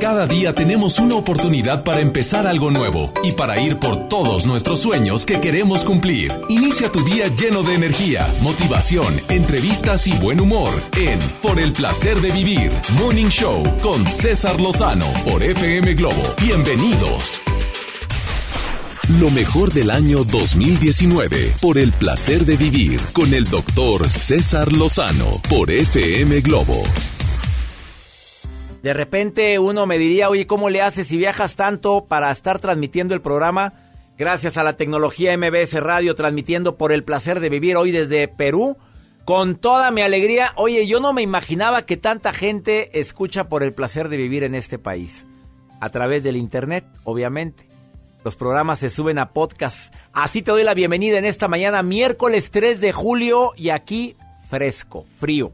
Cada día tenemos una oportunidad para empezar algo nuevo y para ir por todos nuestros sueños que queremos cumplir. Inicia tu día lleno de energía, motivación, entrevistas y buen humor en Por el placer de vivir, Morning Show con César Lozano por FM Globo. Bienvenidos. Lo mejor del año 2019 por el placer de vivir con el doctor César Lozano por FM Globo. De repente uno me diría, oye, ¿cómo le haces si viajas tanto para estar transmitiendo el programa? Gracias a la tecnología MBS Radio, transmitiendo por el placer de vivir hoy desde Perú. Con toda mi alegría, oye, yo no me imaginaba que tanta gente escucha por el placer de vivir en este país. A través del Internet, obviamente. Los programas se suben a podcast. Así te doy la bienvenida en esta mañana, miércoles 3 de julio, y aquí fresco, frío.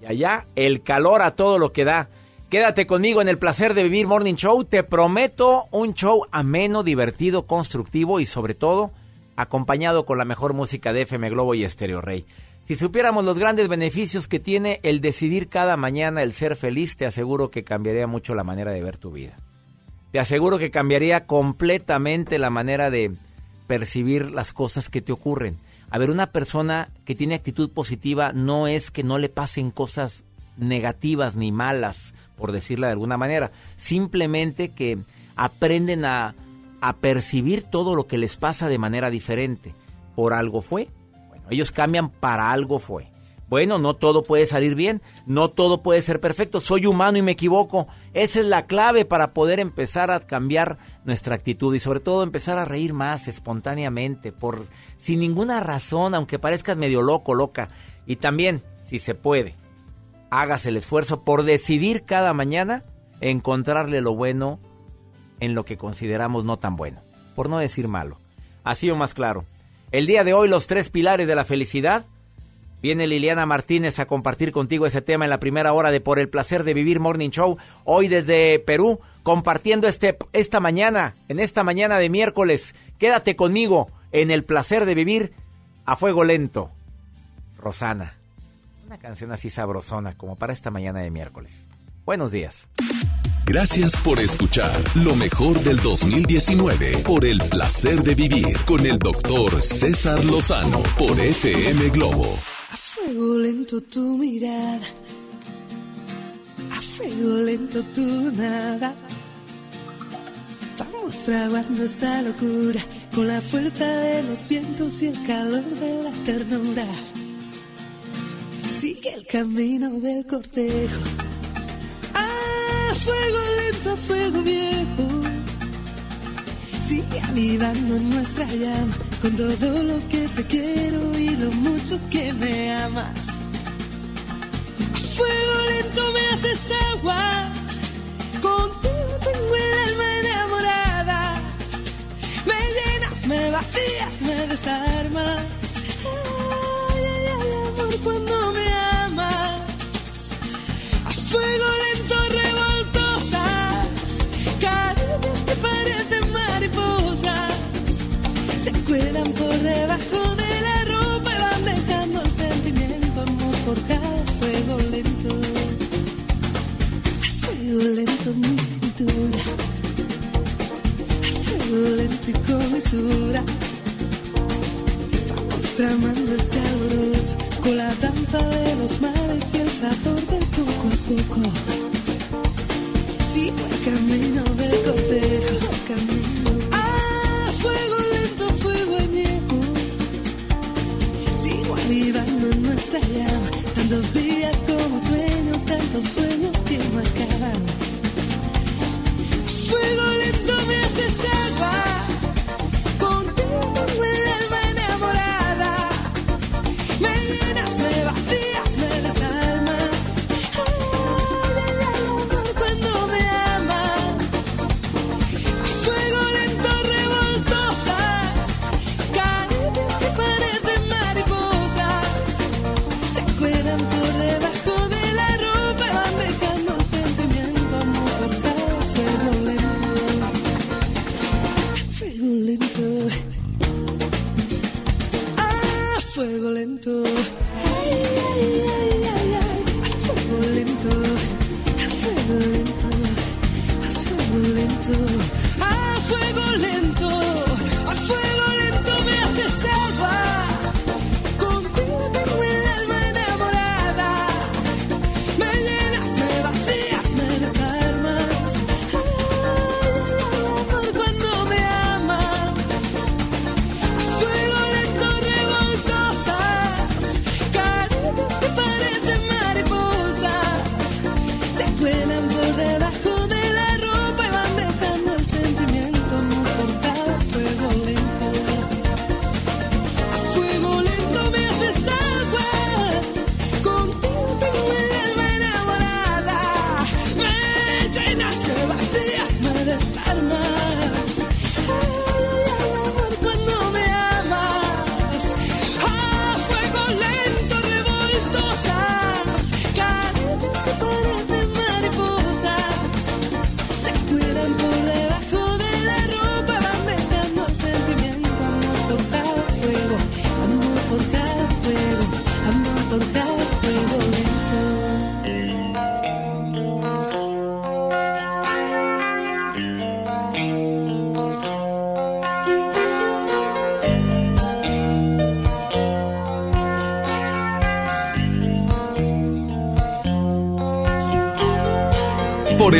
Y allá el calor a todo lo que da. Quédate conmigo en el placer de vivir Morning Show. Te prometo un show ameno, divertido, constructivo y sobre todo acompañado con la mejor música de FM Globo y Estéreo Rey. Si supiéramos los grandes beneficios que tiene el decidir cada mañana el ser feliz, te aseguro que cambiaría mucho la manera de ver tu vida. Te aseguro que cambiaría completamente la manera de percibir las cosas que te ocurren. A ver, una persona que tiene actitud positiva no es que no le pasen cosas negativas ni malas, por decirla de alguna manera. Simplemente que aprenden a, a percibir todo lo que les pasa de manera diferente. Por algo fue. Bueno, ellos cambian para algo fue. Bueno, no todo puede salir bien, no todo puede ser perfecto, soy humano y me equivoco. Esa es la clave para poder empezar a cambiar nuestra actitud y sobre todo empezar a reír más espontáneamente, por sin ninguna razón, aunque parezcas medio loco, loca. Y también, si se puede, hagas el esfuerzo por decidir cada mañana encontrarle lo bueno en lo que consideramos no tan bueno, por no decir malo. Así o más claro. El día de hoy los tres pilares de la felicidad. Viene Liliana Martínez a compartir contigo ese tema en la primera hora de Por el placer de vivir Morning Show. Hoy desde Perú, compartiendo este, esta mañana, en esta mañana de miércoles. Quédate conmigo en el placer de vivir a fuego lento. Rosana. Una canción así sabrosona como para esta mañana de miércoles. Buenos días. Gracias por escuchar lo mejor del 2019 por el placer de vivir con el doctor César Lozano por FM Globo. A fuego lento tu mirada, a fuego lento tu nada. Vamos fraguando esta locura con la fuerza de los vientos y el calor de la ternura. Sigue el camino del cortejo. A fuego lento, fuego viejo. Sigue avivando nuestra llama con todo lo que te quiero y lo mucho que me amas. A fuego lento me haces agua. Contigo tengo el alma enamorada. Me llenas, me vacías, me desarmas. Cuando me amas. A fuego lento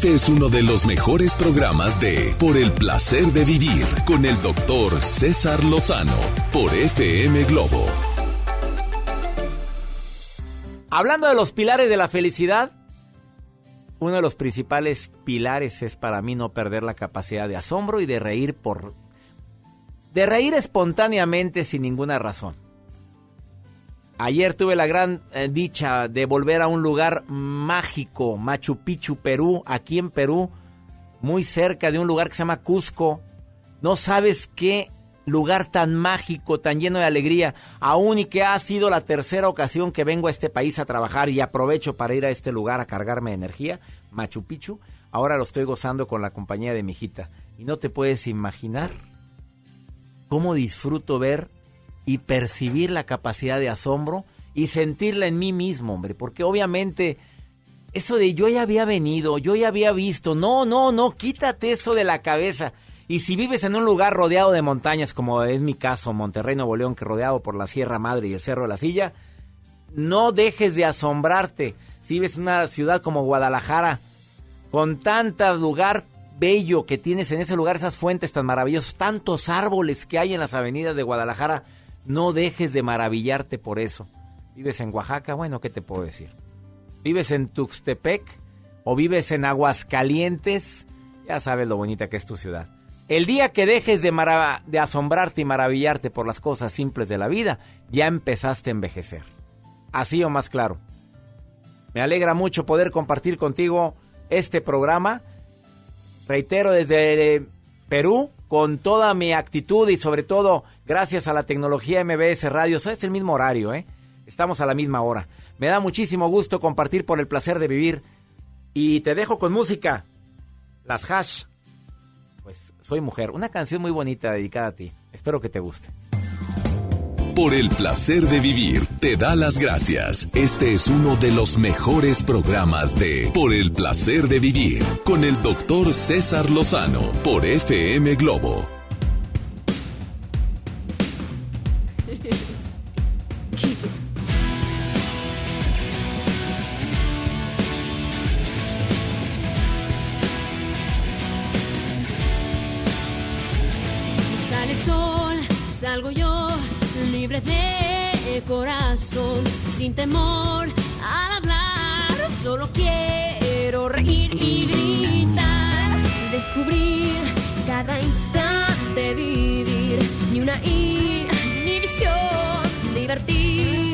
Este es uno de los mejores programas de Por el placer de vivir con el doctor César Lozano por FM Globo. Hablando de los pilares de la felicidad, uno de los principales pilares es para mí no perder la capacidad de asombro y de reír por de reír espontáneamente sin ninguna razón. Ayer tuve la gran eh, dicha de volver a un lugar mágico, Machu Picchu, Perú, aquí en Perú, muy cerca de un lugar que se llama Cusco. No sabes qué lugar tan mágico, tan lleno de alegría, aún y que ha sido la tercera ocasión que vengo a este país a trabajar y aprovecho para ir a este lugar a cargarme de energía, Machu Picchu, ahora lo estoy gozando con la compañía de mi hijita. Y no te puedes imaginar cómo disfruto ver y percibir la capacidad de asombro y sentirla en mí mismo, hombre, porque obviamente eso de yo ya había venido, yo ya había visto, no, no, no, quítate eso de la cabeza. Y si vives en un lugar rodeado de montañas, como es mi caso, Monterrey, Nuevo León, que rodeado por la Sierra Madre y el Cerro de la Silla, no dejes de asombrarte. Si vives en una ciudad como Guadalajara, con tanto lugar bello que tienes en ese lugar, esas fuentes tan maravillosas, tantos árboles que hay en las avenidas de Guadalajara, no dejes de maravillarte por eso. Vives en Oaxaca, bueno, ¿qué te puedo decir? Vives en Tuxtepec o vives en Aguascalientes, ya sabes lo bonita que es tu ciudad. El día que dejes de, asombrarte y maravillarte por las cosas simples de la vida, ya empezaste a envejecer. Así o más claro. Me alegra mucho poder compartir contigo este programa. Reitero desde Perú con toda mi actitud y sobre todo gracias a la tecnología MBS Radio. es el mismo horario, ¿eh? Estamos a la misma hora. Me da muchísimo gusto compartir por el placer de vivir. Y te dejo con música. Las hash pues Soy Mujer, una canción muy bonita dedicada a ti. Espero que te guste. Por el placer de vivir, te da las gracias. Este es uno de los mejores programas de Por el placer de vivir con el doctor César Lozano por FM Globo sin temor al hablar. Solo quiero reír y gritar, descubrir cada instante, vivir ni una inhibición, divertirme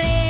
y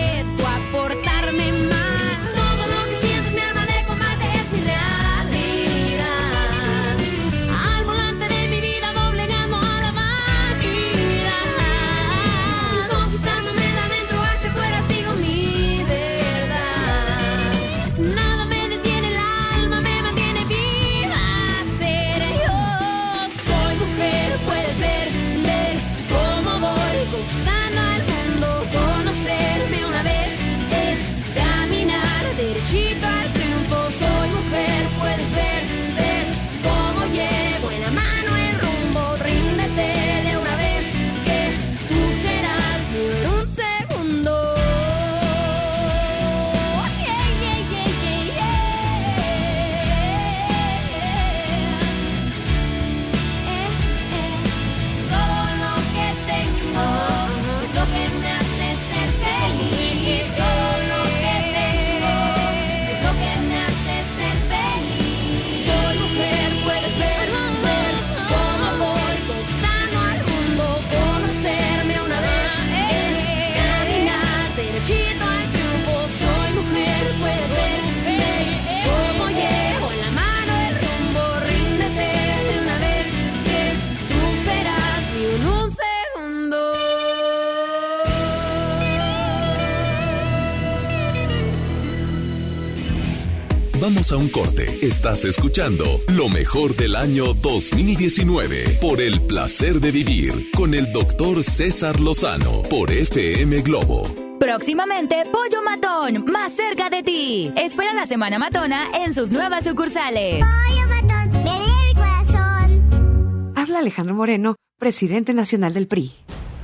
a un corte. Estás escuchando lo mejor del año 2019 por el placer de vivir con el doctor César Lozano por FM Globo. Próximamente, Pollo Matón, más cerca de ti. Espera la Semana Matona en sus nuevas sucursales. Pollo matón, ven en mi corazón. Habla Alejandro Moreno, presidente nacional del PRI.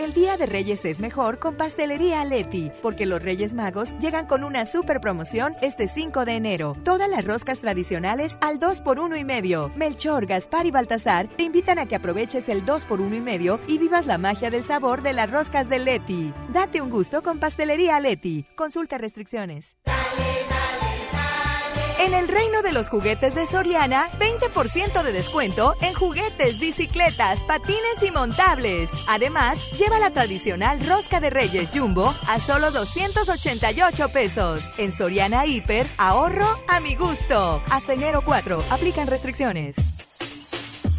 El Día de Reyes es mejor con Pastelería Leti, porque los Reyes Magos llegan con una super promoción este 5 de enero. Todas las roscas tradicionales al 2 por 1 y medio. Melchor, Gaspar y Baltasar te invitan a que aproveches el 2 por 1 y medio y vivas la magia del sabor de las roscas de Leti. Date un gusto con Pastelería Leti. Consulta restricciones. En el reino de los juguetes de Soriana, 20% de descuento en juguetes, bicicletas, patines y montables. Además, lleva la tradicional rosca de Reyes Jumbo a solo 288 pesos. En Soriana Hiper, ahorro a mi gusto. Hasta enero 4, aplican restricciones.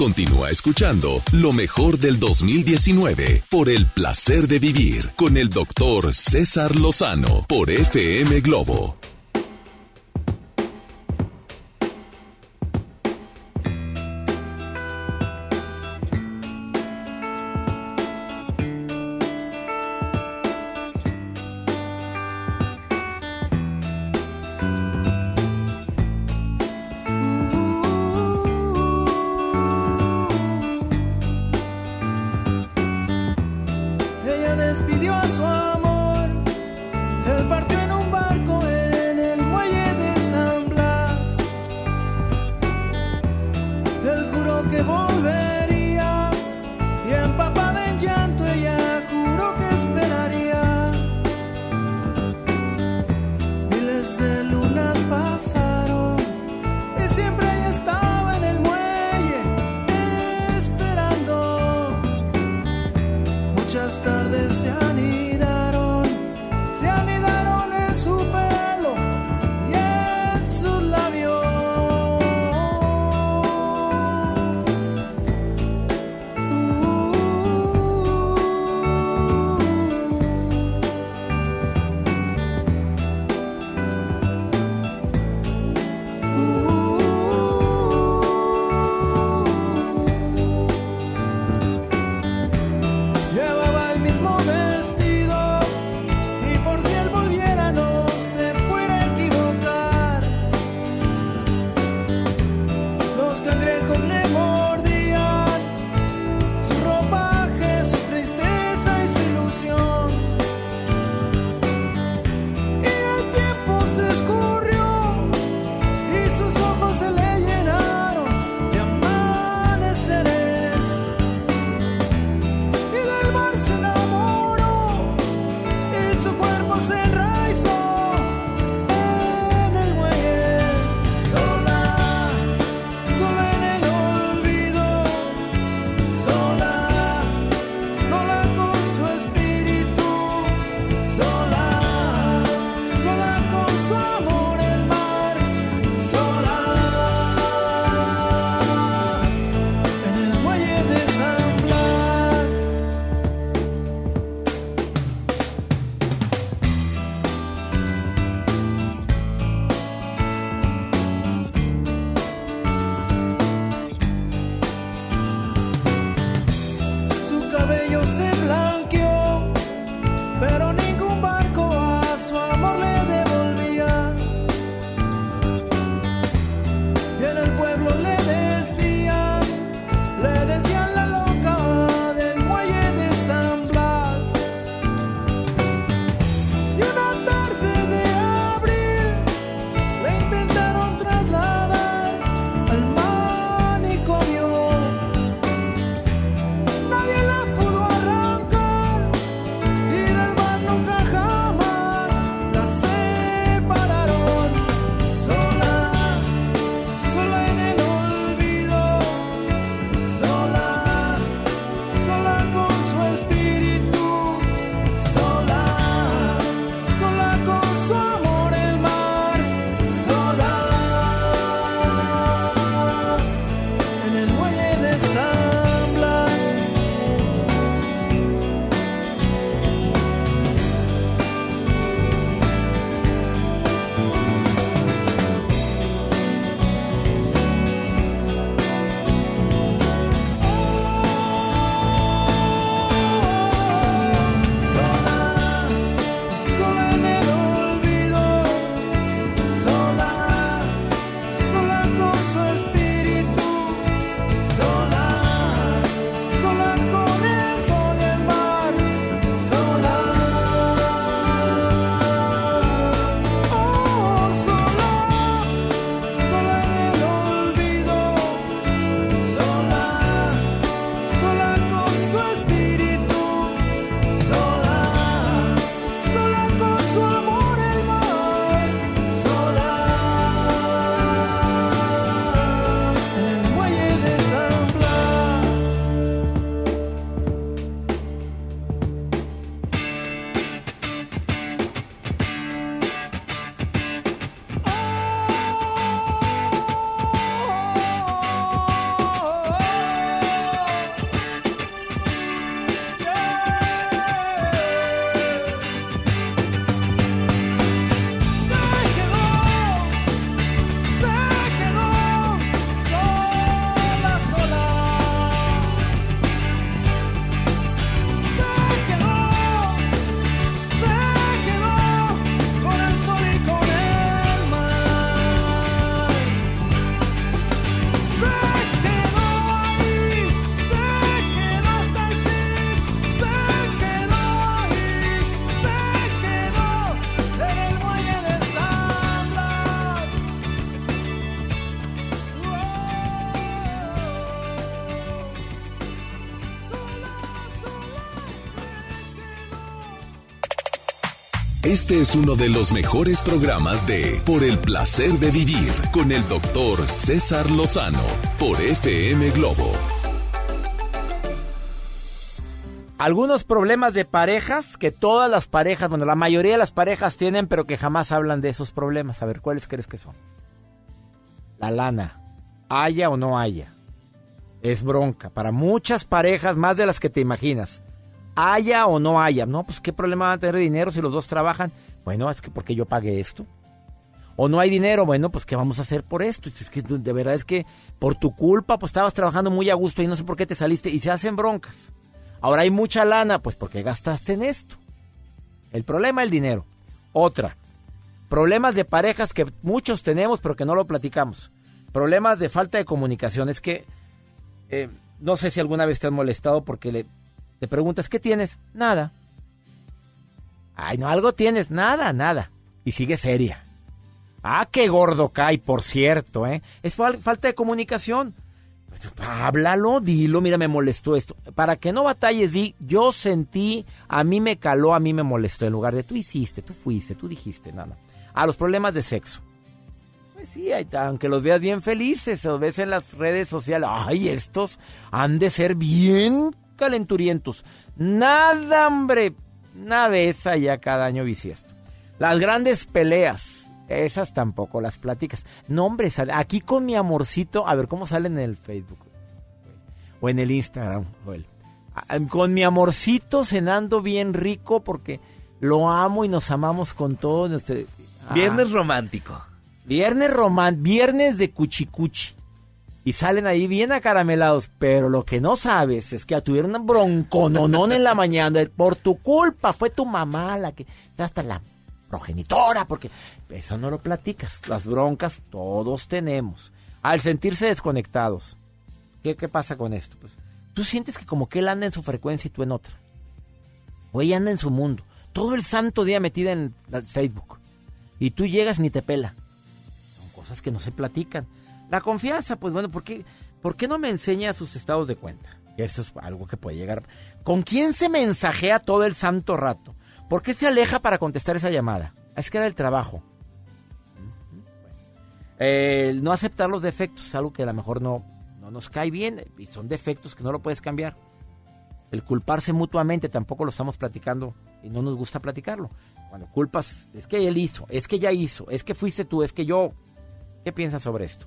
Continúa escuchando lo mejor del 2019 por el placer de vivir con el doctor César Lozano por FM Globo. Este es uno de los mejores programas de Por el placer de vivir con el doctor César Lozano por FM Globo. Algunos problemas de parejas que todas las parejas, bueno, la mayoría de las parejas tienen, pero que jamás hablan de esos problemas. A ver, ¿cuáles crees que son? La lana, haya o no haya, es bronca para muchas parejas, más de las que te imaginas. Haya o no haya, no, pues qué problema va a tener dinero si los dos trabajan. Bueno, es que porque yo pagué esto. O no hay dinero, bueno, pues qué vamos a hacer por esto. Es que de verdad es que por tu culpa, pues estabas trabajando muy a gusto y no sé por qué te saliste y se hacen broncas. Ahora hay mucha lana, pues porque gastaste en esto. El problema es el dinero. Otra, problemas de parejas que muchos tenemos pero que no lo platicamos. Problemas de falta de comunicación. Es que eh, no sé si alguna vez te has molestado porque le, te preguntas, ¿qué tienes? Nada. Ay, no, algo tienes. Nada, nada. Y sigue seria. Ah, qué gordo cae, por cierto, ¿eh? Es falta de comunicación. Pues, háblalo, dilo, mira, me molestó esto. Para que no batalles, di, yo sentí, a mí me caló, a mí me molestó, en lugar de tú hiciste, tú fuiste, tú dijiste, nada. A los problemas de sexo. Pues sí, aunque los veas bien felices, los ves en las redes sociales, ay, estos han de ser bien calenturientos. Nada, hombre, nada de esa ya cada año bisiesto. Las grandes peleas, esas tampoco las pláticas. No, hombre, aquí con mi amorcito, a ver cómo sale en el Facebook o en el Instagram, Con mi amorcito cenando bien rico porque lo amo y nos amamos con todo. Nuestro... Viernes ah. romántico. Viernes romántico, viernes de cuchicuchi. Y salen ahí bien acaramelados, pero lo que no sabes es que tuvieron un broncononón en la mañana. Por tu culpa, fue tu mamá la que... Hasta la progenitora, porque eso no lo platicas. Las broncas todos tenemos. Al sentirse desconectados, ¿qué, qué pasa con esto? Pues tú sientes que como que él anda en su frecuencia y tú en otra. O ella anda en su mundo. Todo el santo día metida en Facebook. Y tú llegas ni te pela. Son cosas que no se platican. La confianza, pues bueno, ¿por qué, ¿por qué no me enseña sus estados de cuenta? Eso es algo que puede llegar. ¿Con quién se mensajea todo el santo rato? ¿Por qué se aleja para contestar esa llamada? Es que era el trabajo. El no aceptar los defectos es algo que a lo mejor no, no nos cae bien y son defectos que no lo puedes cambiar. El culparse mutuamente tampoco lo estamos platicando y no nos gusta platicarlo. Cuando culpas, es que él hizo, es que ya hizo, es que fuiste tú, es que yo. ¿Qué piensas sobre esto?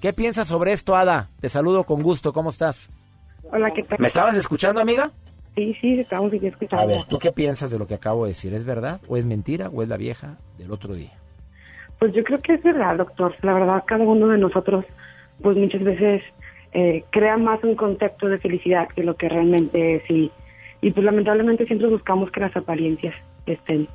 ¿Qué piensas sobre esto, Ada? Te saludo con gusto, ¿cómo estás? Hola, ¿qué tal? ¿Me estabas escuchando, amiga? Sí, sí, estamos escuchando. A ver, ¿tú qué piensas de lo que acabo de decir? ¿Es verdad o es mentira o es la vieja del otro día? Pues yo creo que es verdad, doctor. La verdad, cada uno de nosotros, pues muchas veces eh, crea más un concepto de felicidad que lo que realmente es. Y, y pues lamentablemente siempre buscamos que las apariencias estén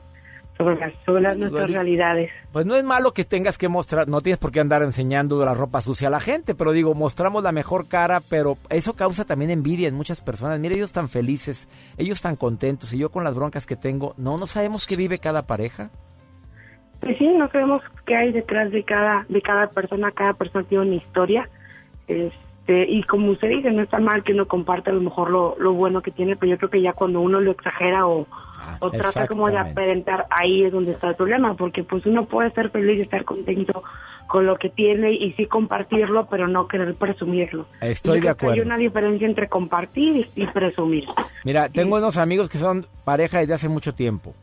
sobre las, sobre nuestras realidades. Pues no es malo que tengas que mostrar, no tienes por qué andar enseñando la ropa sucia a la gente, pero digo, mostramos la mejor cara, pero eso causa también envidia en muchas personas. Mira, ellos tan felices, ellos tan contentos, y yo con las broncas que tengo, ¿no? ¿No sabemos qué vive cada pareja? Pues sí, no sabemos qué hay detrás de cada, de cada persona, cada persona tiene una historia. Este, y como usted dice, no está mal que uno comparte a lo mejor lo, lo bueno que tiene, pero yo creo que ya cuando uno lo exagera o o trata como de aparentar, ahí es donde está el problema, porque pues uno puede estar feliz y estar contento con lo que tiene y sí compartirlo, pero no querer presumirlo. Estoy de acuerdo. Hay una diferencia entre compartir y, presumir. Mira, tengo unos amigos que son pareja desde hace mucho tiempo,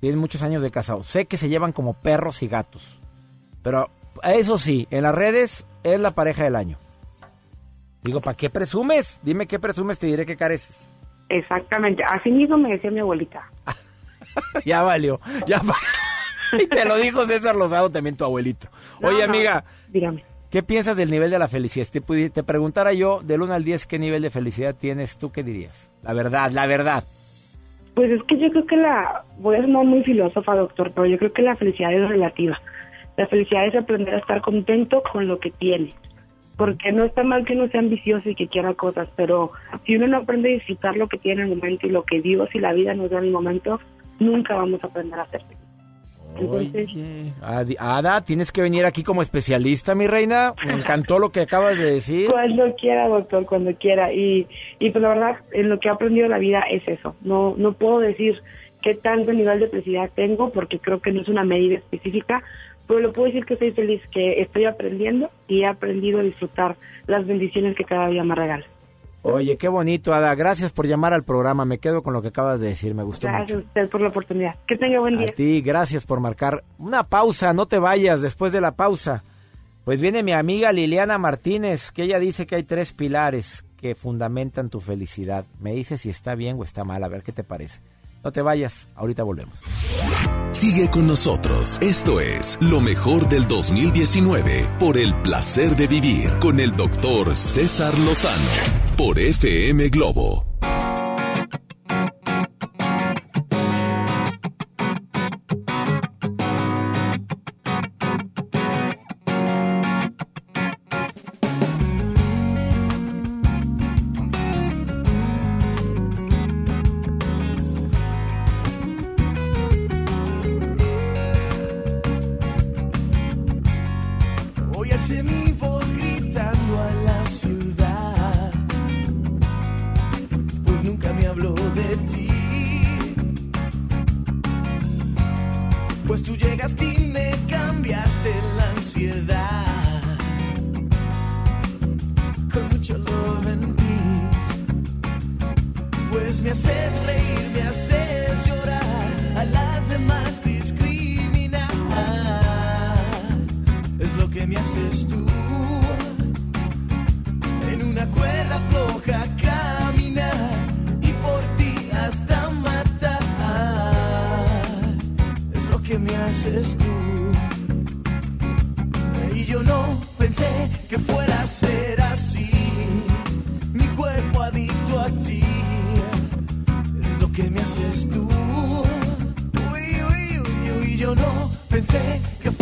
tienen muchos años de casados, sé que se llevan como perros y gatos, pero eso sí, en las redes es la pareja del año. Digo, ¿para qué presumes? Dime qué presumes, te diré qué careces. Exactamente, así mismo me decía mi abuelita. ya valió, ya Y te lo dijo César Lozado, también tu abuelito. Oye, amiga, dígame. ¿Qué piensas del nivel de la felicidad? Si te, te preguntara yo, del 1 al 10, ¿qué nivel de felicidad tienes tú? ¿Qué dirías? La verdad, la verdad. Pues es que yo creo que la, voy a ser muy filósofa, doctor, pero yo creo que la felicidad es relativa. La felicidad es aprender a estar contento con lo que tiene porque no está mal que uno sea ambicioso y que quiera cosas, pero si uno no aprende a disfrutar lo que tiene en el momento y lo que Dios y la vida nos da en el momento, nunca vamos a aprender a hacer Entonces, Ada, tienes que venir aquí como especialista, mi reina. Me encantó lo que acabas de decir. Cuando quiera, doctor, cuando quiera. Y, y pues la verdad, en lo que he aprendido de la vida es eso. No, no puedo decir qué tanto nivel de felicidad tengo, porque creo que no es una medida específica, pero lo puedo decir que estoy feliz, que estoy aprendiendo y he aprendido a disfrutar las bendiciones que cada día me regala. Oye, qué bonito, Ada. Gracias por llamar al programa. Me quedo con lo que acabas de decir. Me gustó Gracias mucho. a usted por la oportunidad. Que tenga buen día. A ti, gracias por marcar. Una pausa, no te vayas después de la pausa. Pues viene mi amiga Liliana Martínez, que ella dice que hay tres pilares que fundamentan tu felicidad. Me dice si está bien o está mal, a ver qué te parece. No te vayas, ahorita volvemos. Sigue con nosotros. Esto es lo mejor del 2019 por el placer de vivir con el doctor César Lozano por FM Globo. No pensé que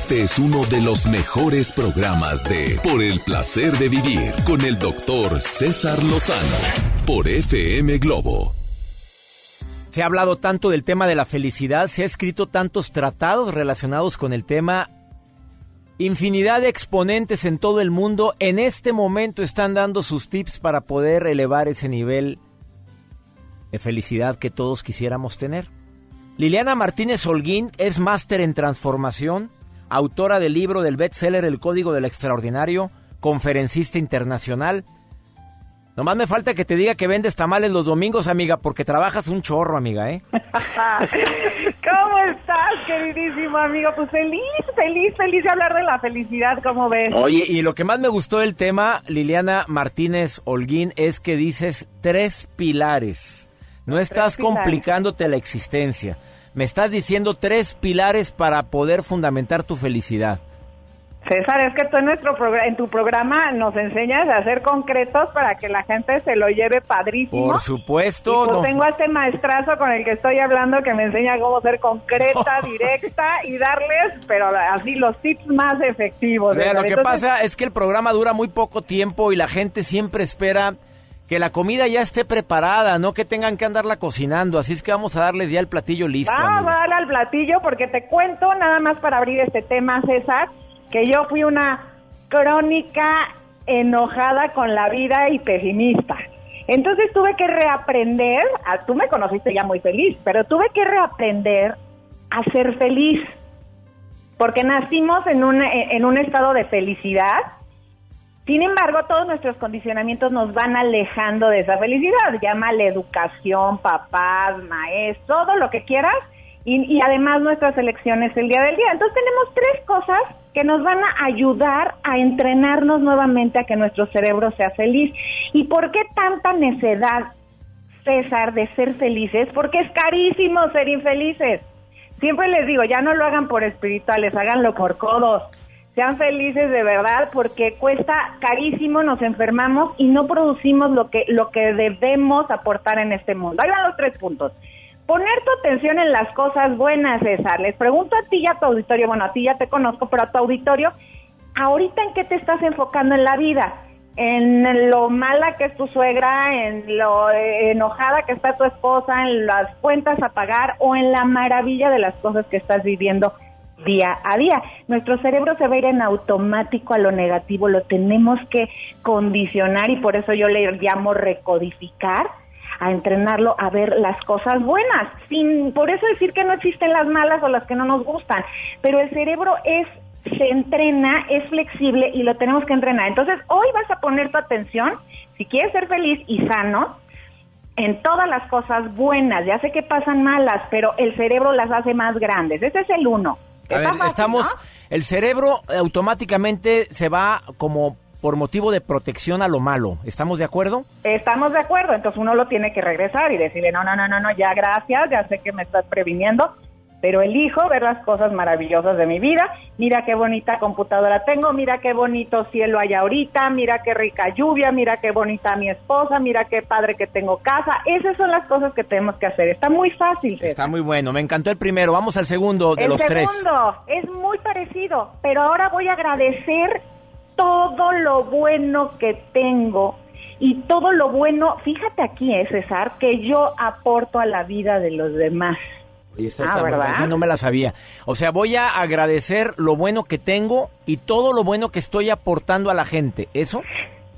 Este es uno de los mejores programas de Por el placer de vivir con el doctor César Lozano por FM Globo. Se ha hablado tanto del tema de la felicidad, se ha escrito tantos tratados relacionados con el tema. Infinidad de exponentes en todo el mundo en este momento están dando sus tips para poder elevar ese nivel de felicidad que todos quisiéramos tener. Liliana Martínez Holguín es máster en transformación autora del libro del bestseller El Código del Extraordinario, conferencista internacional. Nomás me falta que te diga que vendes tamales los domingos, amiga, porque trabajas un chorro, amiga, ¿eh? ¿Cómo estás, queridísimo amigo? Pues feliz, feliz, feliz de hablar de la felicidad, ¿cómo ves? Oye, y lo que más me gustó del tema, Liliana Martínez Holguín, es que dices tres pilares. No estás pilares. complicándote la existencia. Me estás diciendo tres pilares para poder fundamentar tu felicidad. César, es que tú en, nuestro en tu programa nos enseñas a ser concretos para que la gente se lo lleve padrísimo. Por Y supuesto, pues no. tengo a este maestrazo con el que estoy hablando que me enseña cómo ser concreta, directa y darles, pero así los tips más efectivos. Mira, lo que Entonces, pasa es que el programa dura muy poco tiempo y la gente siempre espera que la comida ya esté preparada, no que tengan que andarla cocinando. Así es que vamos a darles ya el platillo listo. Vamos a darle al platillo porque te cuento nada más para abrir este tema, César, que yo fui una crónica enojada con la vida y pesimista. Entonces tuve que reaprender, ah, tú me conociste ya muy feliz, pero tuve que reaprender a ser feliz, porque nacimos en un, en un estado de felicidad, sin embargo, todos nuestros condicionamientos nos van alejando de esa felicidad. Llámale educación, papás, maestros, todo lo que quieras. Y, y además nuestras elecciones el día del día. Entonces tenemos tres cosas que nos van a ayudar a entrenarnos nuevamente a que nuestro cerebro sea feliz. ¿Y por qué tanta necedad, César, de ser felices? Porque es carísimo ser infelices. Siempre les digo, ya no lo hagan por espirituales, háganlo por codos. Sean felices de verdad porque cuesta carísimo, nos enfermamos y no producimos lo que, lo que debemos aportar en este mundo. Ahí van los tres puntos. Poner tu atención en las cosas buenas, César. Les pregunto a ti y a tu auditorio, bueno, a ti ya te conozco, pero a tu auditorio, ¿ahorita en qué te estás enfocando en la vida? ¿En lo mala que es tu suegra, en lo enojada que está tu esposa, en las cuentas a pagar o en la maravilla de las cosas que estás viviendo día a día. Nuestro cerebro se va a ir en automático a lo negativo, lo tenemos que condicionar y por eso yo le llamo recodificar a entrenarlo a ver las cosas buenas, sin por eso decir que no existen las malas o las que no nos gustan, pero el cerebro es se entrena, es flexible y lo tenemos que entrenar. Entonces, hoy vas a poner tu atención, si quieres ser feliz y sano, en todas las cosas buenas. Ya sé que pasan malas, pero el cerebro las hace más grandes. Ese es el uno. A ver, Está fácil, estamos, ¿no? el cerebro automáticamente se va como por motivo de protección a lo malo. ¿Estamos de acuerdo? Estamos de acuerdo, entonces uno lo tiene que regresar y decirle, no, no, no, no, no, ya gracias, ya sé que me estás previniendo, pero elijo ver las cosas maravillosas de mi vida. Mira qué bonita computadora tengo, mira qué bonito cielo hay ahorita, mira qué rica lluvia, mira qué bonita mi esposa, mira qué padre que tengo casa. Esas son las cosas que tenemos que hacer. Está muy fácil. César. Está muy bueno. Me encantó el primero. Vamos al segundo de el los tres. segundo es muy parecido, pero ahora voy a agradecer todo lo bueno que tengo y todo lo bueno, fíjate aquí, eh, César, que yo aporto a la vida de los demás. Y esta Ah, ¿verdad? esa no me la sabía. O sea, voy a agradecer lo bueno que tengo y todo lo bueno que estoy aportando a la gente. ¿Eso?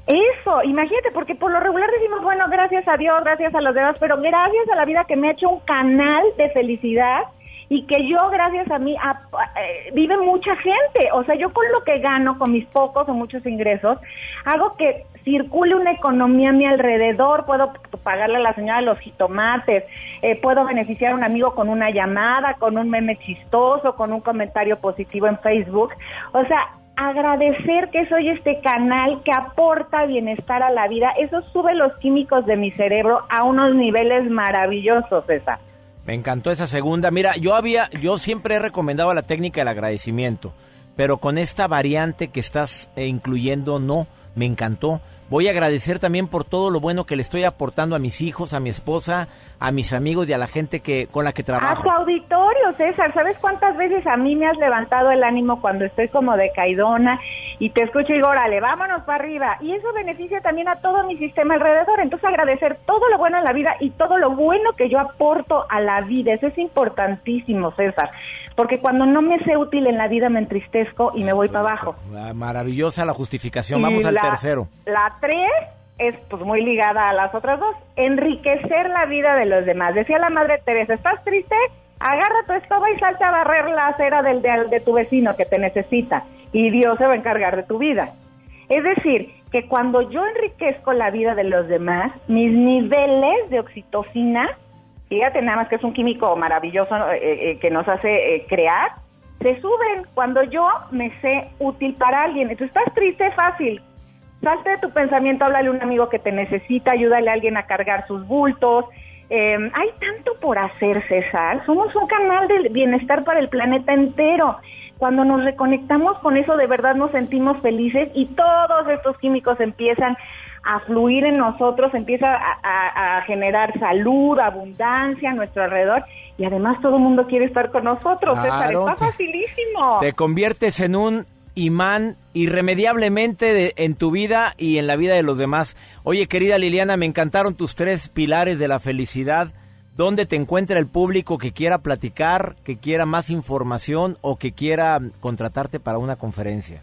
Eso, imagínate, porque por lo regular decimos, bueno, gracias a Dios, gracias a los demás, pero gracias a la vida que me ha hecho un canal de felicidad y que yo, gracias a mí, a- eh, vive mucha gente. O sea, yo con lo que gano, con mis pocos o muchos ingresos, hago que circule una economía a mi alrededor, puedo pagarle a la señora los jitomates, eh, puedo beneficiar a un amigo con una llamada, con un meme chistoso, con un comentario positivo en Facebook. O sea, agradecer que soy este canal que aporta bienestar a la vida, eso sube los químicos de mi cerebro a unos niveles maravillosos, esa. Me encantó esa segunda. Mira, yo había, yo siempre he recomendado la técnica del agradecimiento, pero con esta variante que estás eh, incluyendo, no, me encantó. Voy a agradecer también por todo lo bueno que le estoy aportando a mis hijos, a mi esposa, a mis amigos y a la gente que con la que A trabajo. tu auditorio, César, ¿sabes cuántas veces a mí me has levantado el ánimo cuando estoy como decaidona y te escucho y digo, órale, vámonos para arriba. Y eso beneficia también a todo mi sistema alrededor. Entonces agradecer todo lo bueno en la vida y todo lo bueno que yo aporto a la vida. Eso es importantísimo, César. Porque cuando no me sé útil en la vida me entristezco y me voy para abajo. Ah, Maravillosa la justificación. Y Vamos al la- tercero. La tres es pues muy ligada a las otras dos. Enriquecer la vida de los demás. Decía la madre Teresa, ¿estás triste? Agarra tu escoba y salta a barrer la acera del, de, de tu vecino que te necesita. Y Dios se va a encargar de tu vida. Es decir, que cuando yo enriquezco la vida de los demás, mis niveles de oxitocina, fíjate nada más que es un químico maravilloso eh, eh, que nos hace eh, crear, se suben cuando yo me sé útil para alguien. Entonces, estás triste, fácil. Salte de tu pensamiento, háblale a un amigo que te necesita, ayúdale a alguien a cargar sus bultos. Eh, hay tanto por hacer, César. Somos un canal de bienestar para el planeta entero. Cuando nos reconectamos con eso, de verdad nos sentimos felices y todos estos químicos empiezan a fluir en nosotros, empieza a, a- a generar salud, abundancia a nuestro alrededor y además todo el mundo quiere estar con nosotros, César. Está te- facilísimo. Te conviertes en un imán irremediablemente de- en tu vida y en la vida de los demás. Oye, querida Liliana, me encantaron tus tres pilares de la felicidad. ¿Dónde te encuentra el público que quiera platicar, que quiera más información o que quiera contratarte para una conferencia?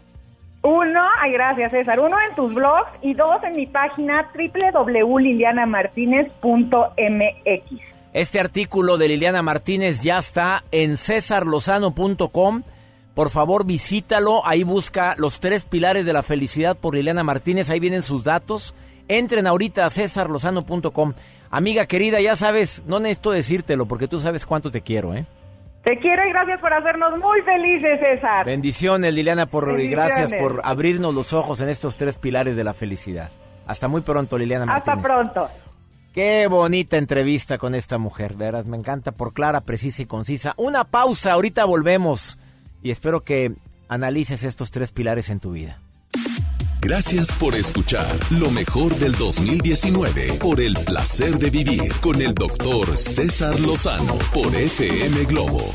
Uno, ay gracias César, uno en tus blogs y dos en mi página www.lilianamartinez.mx. Este artículo de Liliana Martínez ya está en cesarlozano.com. Por favor, visítalo. Ahí busca los tres pilares de la felicidad por Liliana Martínez. Ahí vienen sus datos. Entren ahorita a cesarlozano.com. Amiga querida, ya sabes, no necesito decírtelo porque tú sabes cuánto te quiero, ¿eh? Te quiero y gracias por hacernos muy felices, César. Bendiciones, Liliana, por Bendiciones. gracias por abrirnos los ojos en estos tres pilares de la felicidad. Hasta muy pronto, Liliana Hasta Martínez. pronto. Qué bonita entrevista con esta mujer, de veras, me encanta por clara, precisa y concisa. Una pausa, ahorita volvemos y espero que analices estos tres pilares en tu vida. Gracias por escuchar lo mejor del 2019 por el placer de vivir con el doctor César Lozano por FM Globo.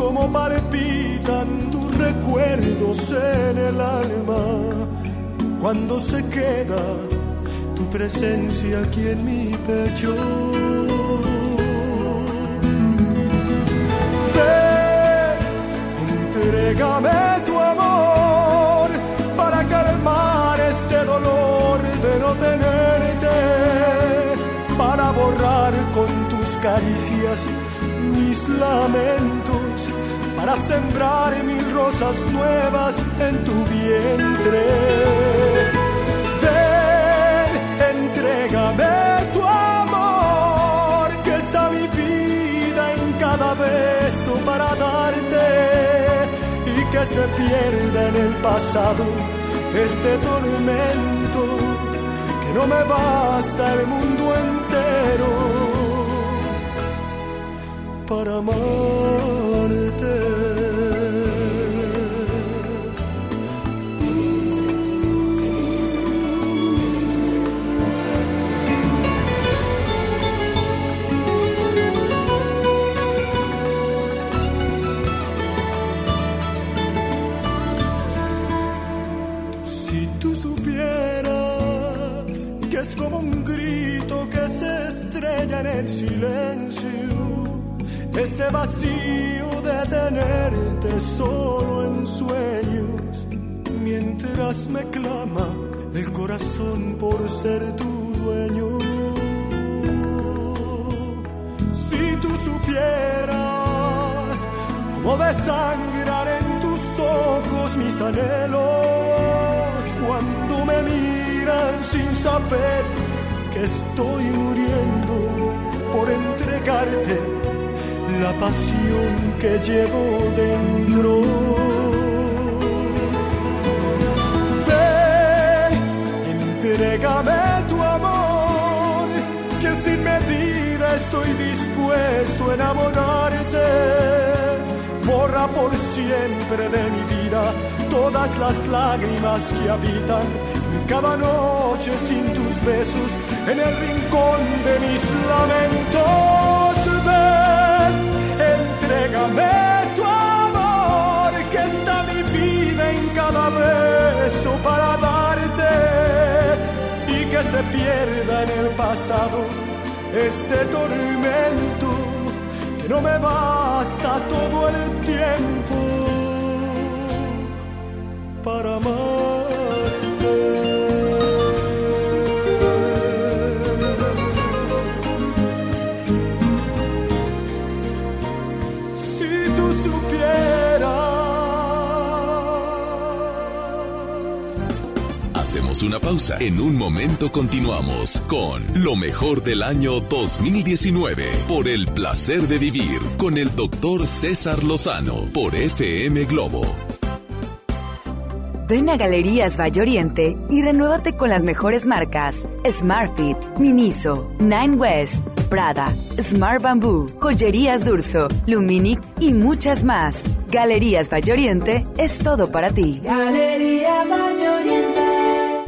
cómo palpitan tus recuerdos en el alma, cuando se queda tu presencia aquí en mi pecho. Ven, entrégame tu amor para calmar este dolor de no tenerte, para borrar con tus caricias mis lamentos, para sembrar mil rosas nuevas en tu vientre. Ven, entrégame tu amor, que está mi vida en cada beso para darte y que se pierda en el pasado este tormento, que no me basta el mundo entero para. Si tú supieras que es como un grito que se estrella en el silencio, este vacío de tenerte solo en sueños, mientras me clama el corazón por ser tu dueño. Si tú supieras cómo desangrar en tus ojos mis anhelos cuando me miran sin saber que estoy muriendo por entregarte la pasión que llevo dentro. Ven, entrégame tu amor, que sin medida estoy dispuesto a enamorarte. Borra por siempre de mi vida todas las lágrimas que habitan cada noche sin tus besos en el rincón de mis lamentos. Entrégame tu amor, que está mi vida en cada beso para darte y que se pierda en el pasado este tormento que no me basta todo el tiempo para amarte. Hacemos una pausa. En un momento continuamos con lo mejor del año 2019 por el placer de vivir con el doctor César Lozano por FM Globo. Ven a Galerías Valle Oriente y renuévate con las mejores marcas: Smartfit, Miniso, Nine West, Prada, Smart Bamboo, Joyerías Durso, Luminic y muchas más. Galerías Valle Oriente es todo para ti. Galerías Valle Oriente.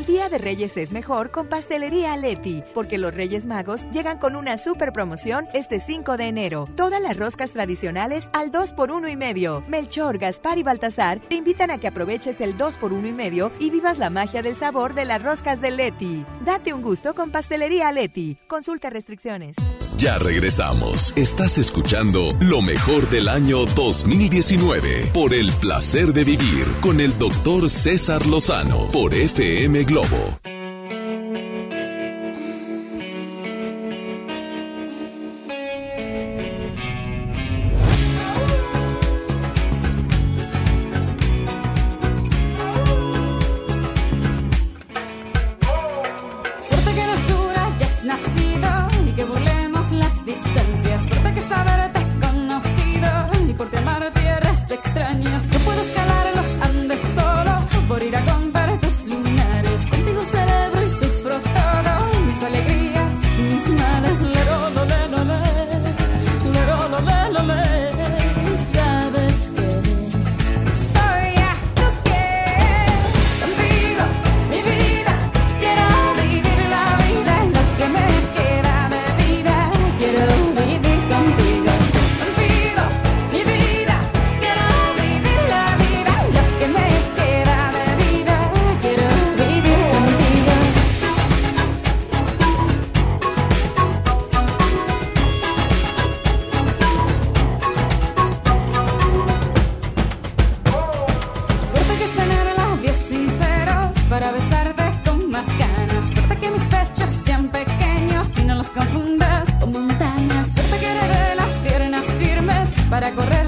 El Día de Reyes es mejor con Pastelería Leti, porque los Reyes Magos llegan con una super promoción este 5 de enero. Todas las roscas tradicionales al 2 por 1 y medio. Melchor, Gaspar y Baltasar te invitan a que aproveches el 2 por 1 y medio y vivas la magia del sabor de las roscas de Leti. Date un gusto con Pastelería Leti. Consulta restricciones. Ya regresamos. Estás escuchando lo mejor del año 2019 por el placer de vivir con el doctor César Lozano por FM Globo. Confundas con montañas. Suerte que heredé las piernas firmes para correr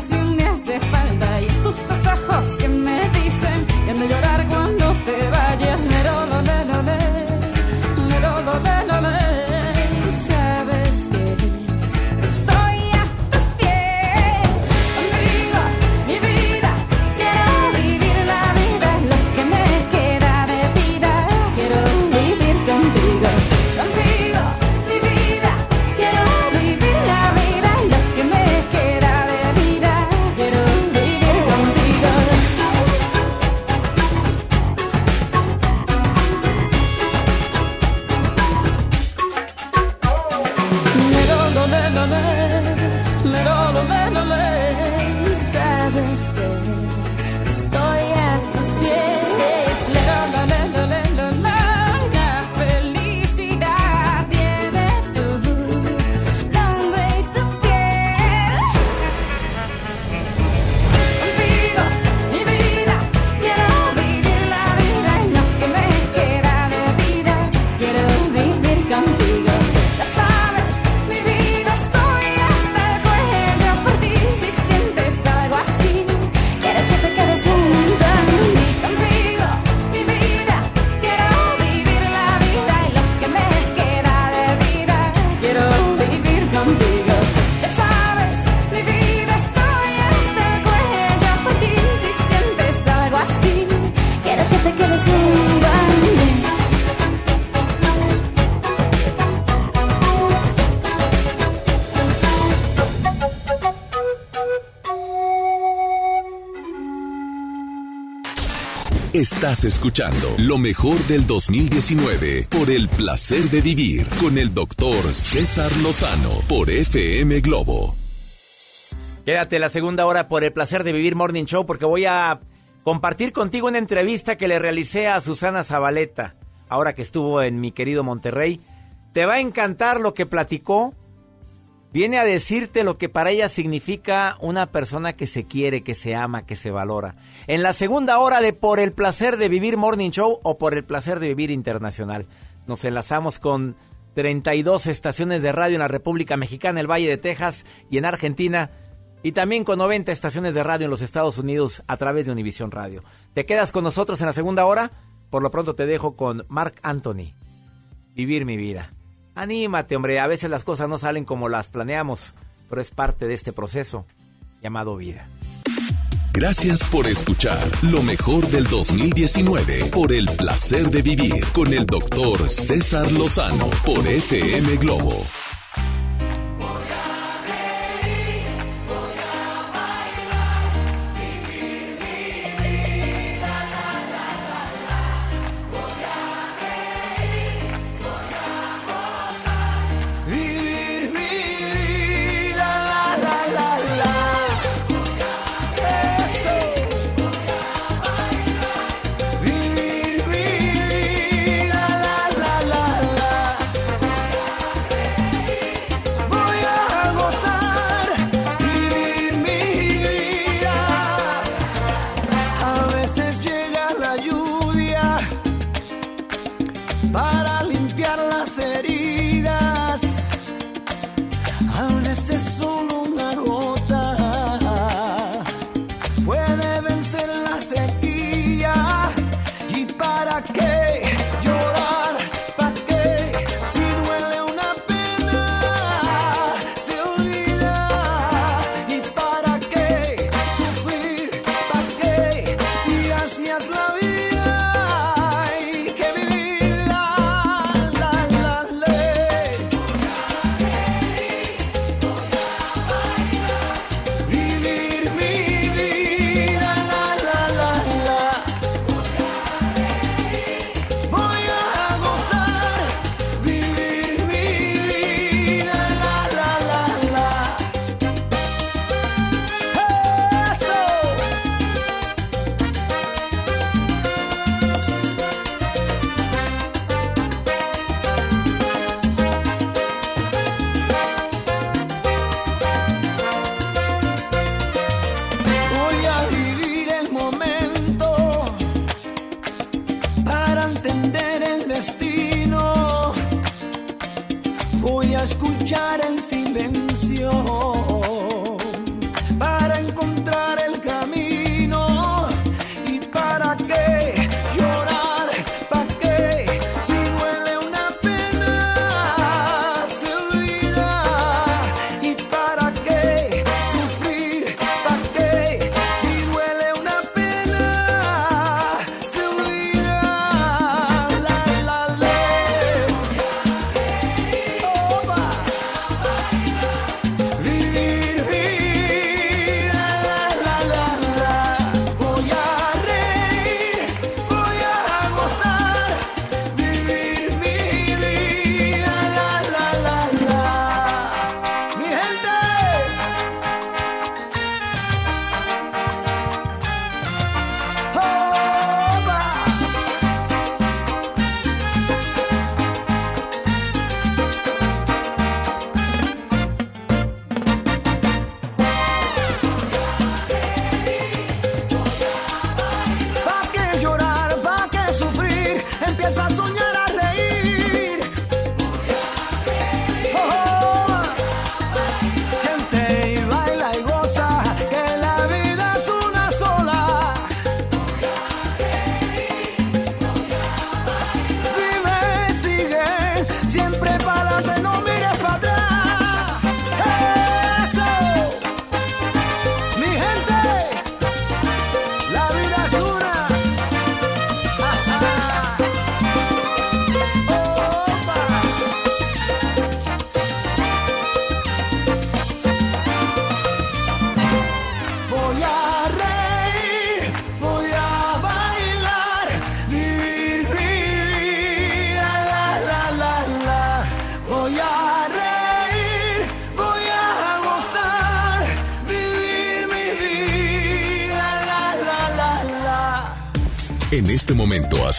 Estás escuchando lo mejor del 2019 por el placer de vivir con el doctor César Lozano por FM Globo. Quédate la segunda hora por el placer de vivir Morning Show porque voy a compartir contigo una entrevista que le realicé a Susana Zabaleta, ahora que estuvo en mi querido Monterrey. Te va a encantar lo que platicó. Viene a decirte lo que para ella significa una persona que se quiere, que se ama, que se valora. En la segunda hora de Por el placer de vivir Morning Show o Por el placer de vivir Internacional. Nos enlazamos con 32 estaciones de radio en la República Mexicana, el Valle de Texas y en Argentina y también con 90 estaciones de radio en los Estados Unidos a través de Univisión Radio. ¿Te quedas con nosotros en la segunda hora? Por lo pronto te dejo con Mark Anthony. Vivir mi vida. Anímate, hombre, a veces las cosas no salen como las planeamos, pero es parte de este proceso llamado vida. Gracias por escuchar lo mejor del 2019 por el placer de vivir con el doctor César Lozano por FM Globo.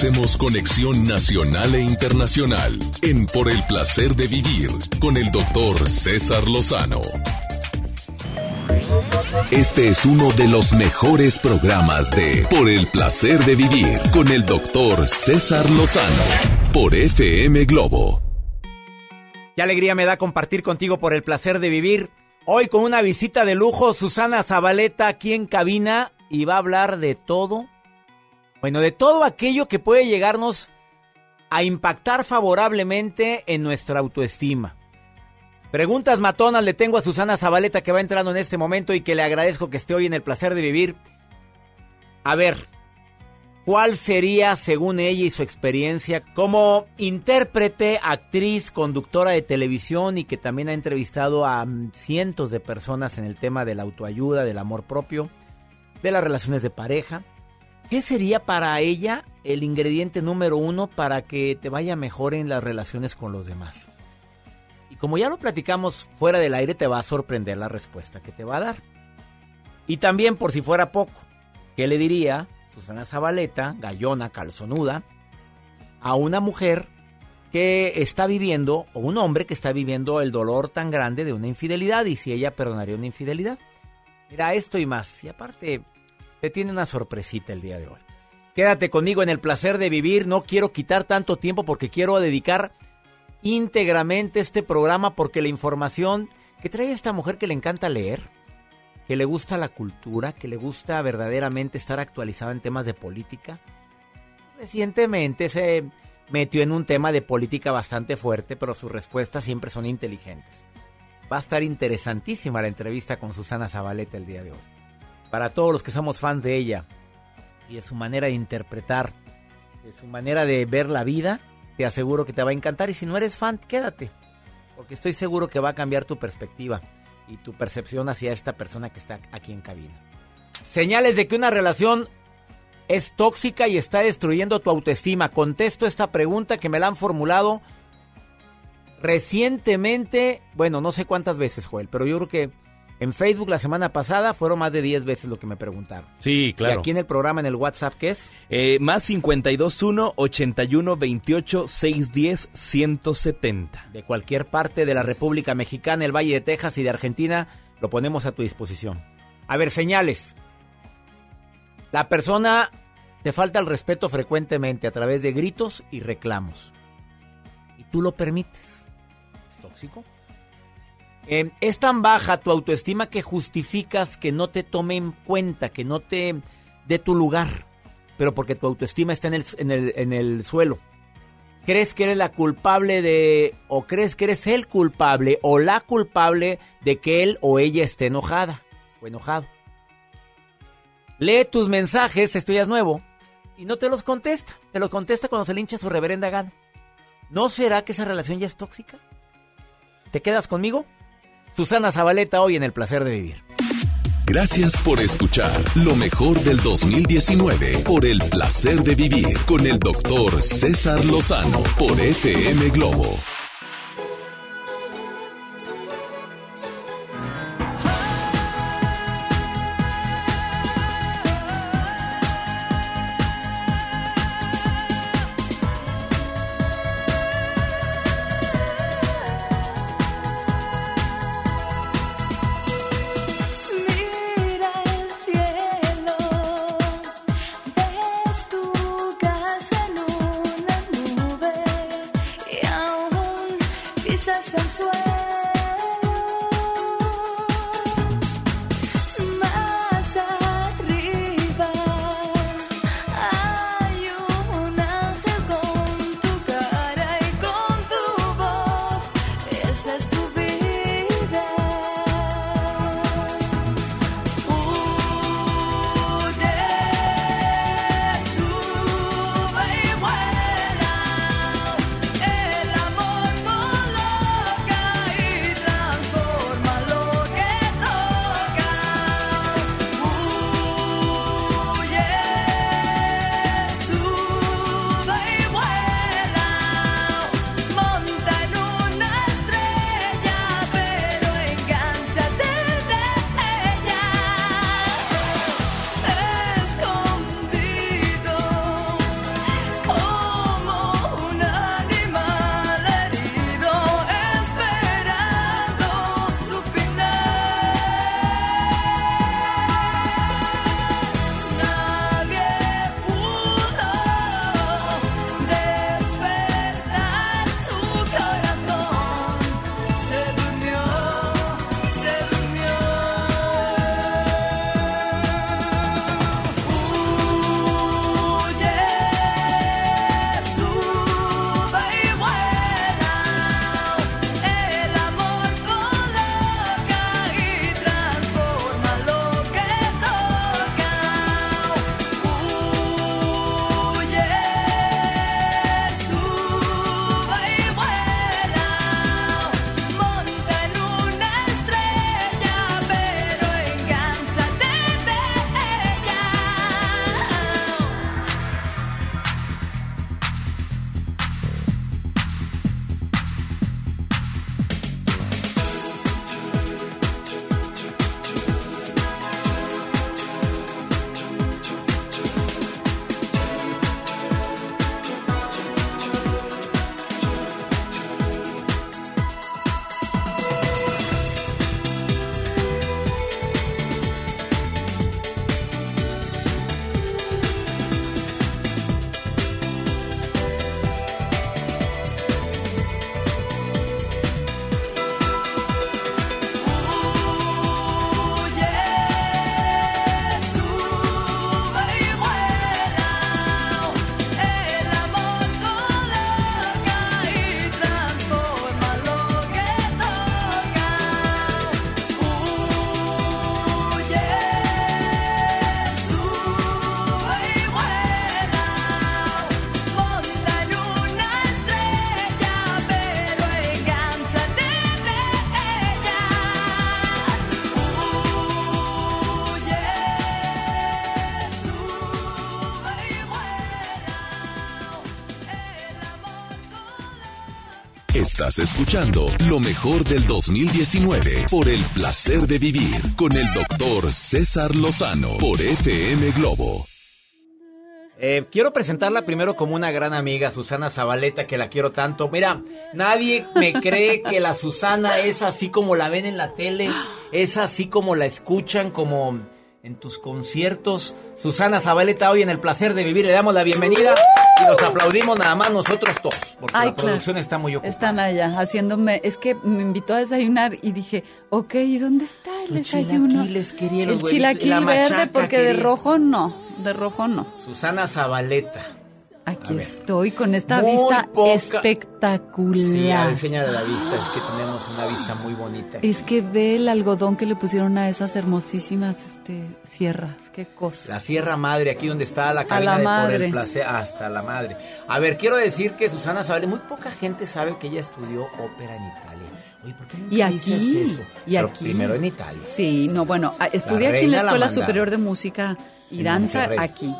Hacemos conexión nacional e internacional en Por el placer de vivir con el doctor César Lozano. Este es uno de los mejores programas de Por el placer de vivir con el doctor César Lozano por FM Globo. Qué alegría me da compartir contigo por el placer de vivir. Hoy con una visita de lujo, Susana Zabaleta aquí en cabina y va a hablar de todo. Bueno, de todo aquello que puede llegarnos a impactar favorablemente en nuestra autoestima. Preguntas matonas le tengo a Susana Zabaleta que va entrando en este momento y que le agradezco que esté hoy en el placer de vivir. A ver, ¿cuál sería, según ella y su experiencia, como intérprete, actriz, conductora de televisión y que también ha entrevistado a cientos de personas en el tema de la autoayuda, del amor propio, de las relaciones de pareja? ¿Qué sería para ella el ingrediente número uno para que te vaya mejor en las relaciones con los demás? Y como ya lo platicamos fuera del aire, te va a sorprender la respuesta que te va a dar. Y también, por si fuera poco, ¿qué le diría Susana Zabaleta, gallona, calzonuda, a una mujer que está viviendo, o un hombre que está viviendo el dolor tan grande de una infidelidad y si ella perdonaría una infidelidad? Mira, esto y más. Y aparte, te tiene una sorpresita el día de hoy. Quédate conmigo en el placer de vivir. No quiero quitar tanto tiempo porque quiero dedicar íntegramente este programa porque la información que trae esta mujer que le encanta leer, que le gusta la cultura, que le gusta verdaderamente estar actualizada en temas de política, recientemente se metió en un tema de política bastante fuerte, pero sus respuestas siempre son inteligentes. Va a estar interesantísima la entrevista con Susana Zabaleta el día de hoy. Para todos los que somos fans de ella y de su manera de interpretar, de su manera de ver la vida, te aseguro que te va a encantar y si no eres fan, quédate, porque estoy seguro que va a cambiar tu perspectiva y tu percepción hacia esta persona que está aquí en cabina. Señales de que una relación es tóxica y está destruyendo tu autoestima. Contesto esta pregunta que me la han formulado recientemente, bueno, no sé cuántas veces, Joel, pero yo creo que en Facebook la semana pasada fueron más de 10 veces lo que me preguntaron. Sí, claro. Y aquí en el programa, en el WhatsApp, ¿qué es? Eh, más 521 81 28 610 170. De cualquier parte de la República Mexicana, el Valle de Texas y de Argentina, lo ponemos a tu disposición. A ver, señales. La persona te falta el respeto frecuentemente a través de gritos y reclamos. Y tú lo permites. ¿Es tóxico? Eh, es tan baja tu autoestima que justificas que no te tome en cuenta, que no te dé tu lugar, pero porque tu autoestima está en el, suelo. ¿Crees que eres la culpable de, o crees que eres el culpable o la culpable de que él o ella esté enojada o enojado? Lee tus mensajes, esto nuevo, y no te los contesta. Te los contesta cuando se le hincha su reverenda gana. ¿No será que esa relación ya es tóxica? ¿Te quedas conmigo? Susana Zabaleta hoy en El Placer de Vivir. Gracias por escuchar lo mejor del 2019 por el placer de vivir con el doctor César Lozano por FM Globo. Pisas el Escuchando lo mejor del 2019 por el placer de vivir con el doctor César Lozano por FM Globo. Eh, quiero presentarla primero como una gran amiga, Susana Zabaleta, que la quiero tanto. Mira, nadie me cree que la Susana es así como la ven en la tele, es así como la escuchan, como en tus conciertos. Susana Zabaleta, hoy en el placer de vivir, le damos la bienvenida y nos aplaudimos nada más nosotros dos, porque Ay, la claro. producción está muy ocupada. Están allá haciéndome. Es que me invitó a desayunar y dije, ok, ¿y dónde está el desayuno? quería el chilaquil la verde, porque de rojo no. De rojo no. Susana Zabaleta. Aquí estoy con esta Muy vista poca- espectacular. Sí, a enseña de la vista, es que tenemos una vista muy bonita. Es que ve el algodón que le pusieron a esas hermosísimas este, sierras. Qué cosa. La Sierra Madre, aquí donde está la cabina la de por madre. el placer, hasta la madre. A ver, quiero decir que Susana Zabaleta, muy poca gente sabe que ella estudió ópera en Italia. Oye, ¿por qué nunca Y aquí, dices eso? y Pero aquí. Primero en Italia. Sí, no, bueno, estudié La aquí en la la Escuela mandaba. Superior de Música y En Danza aquí.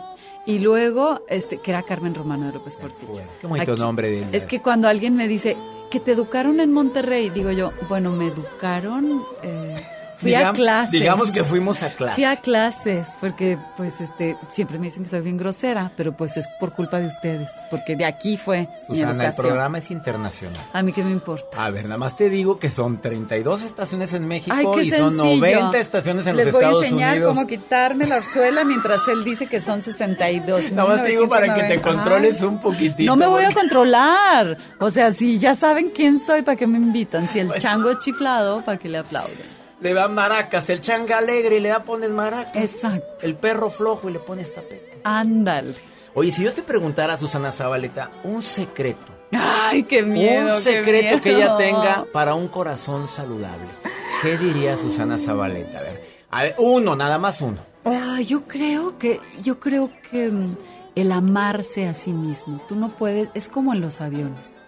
Y luego, este, que era Carmen Romano de López Portillo. Qué bonito Aquí. nombre de Es que cuando alguien me dice que te educaron en Monterrey, digo yo, bueno, me educaron, eh, fui a clases. Digamos que fuimos a clase. Fui a clases, porque pues este, siempre me dicen que soy bien grosera, pero pues es por culpa de ustedes, porque de aquí fue mi Susana, el programa es internacional. A mí qué me importa. A ver, nada más te digo que son 32 estaciones en México Ay, y son sencillo. 90 estaciones en Les los voy Estados a enseñar Unidos. cómo quitarme la orzuela mientras él dice que son 62. Nada más te digo para que te 1990. controles Ay, un poquitito. No me voy a controlar. O sea, si ya saben quién soy, ¿para qué me invitan? Si el chango es chiflado, ¿para qué le aplauden? Le dan maracas, el changa alegre y le da pones maracas. Exacto. El perro flojo y le pones tapete. Ándale. Oye, si yo te preguntara, Susana Zabaleta, un secreto. Ay, qué miedo. un secreto que ella tenga para un corazón saludable. ¿Qué diría Susana Zabaleta? A ver, a ver, uno, nada más uno. Ah, yo creo que, yo creo que mm, el amarse a sí mismo. Tú no puedes, es como en los aviones.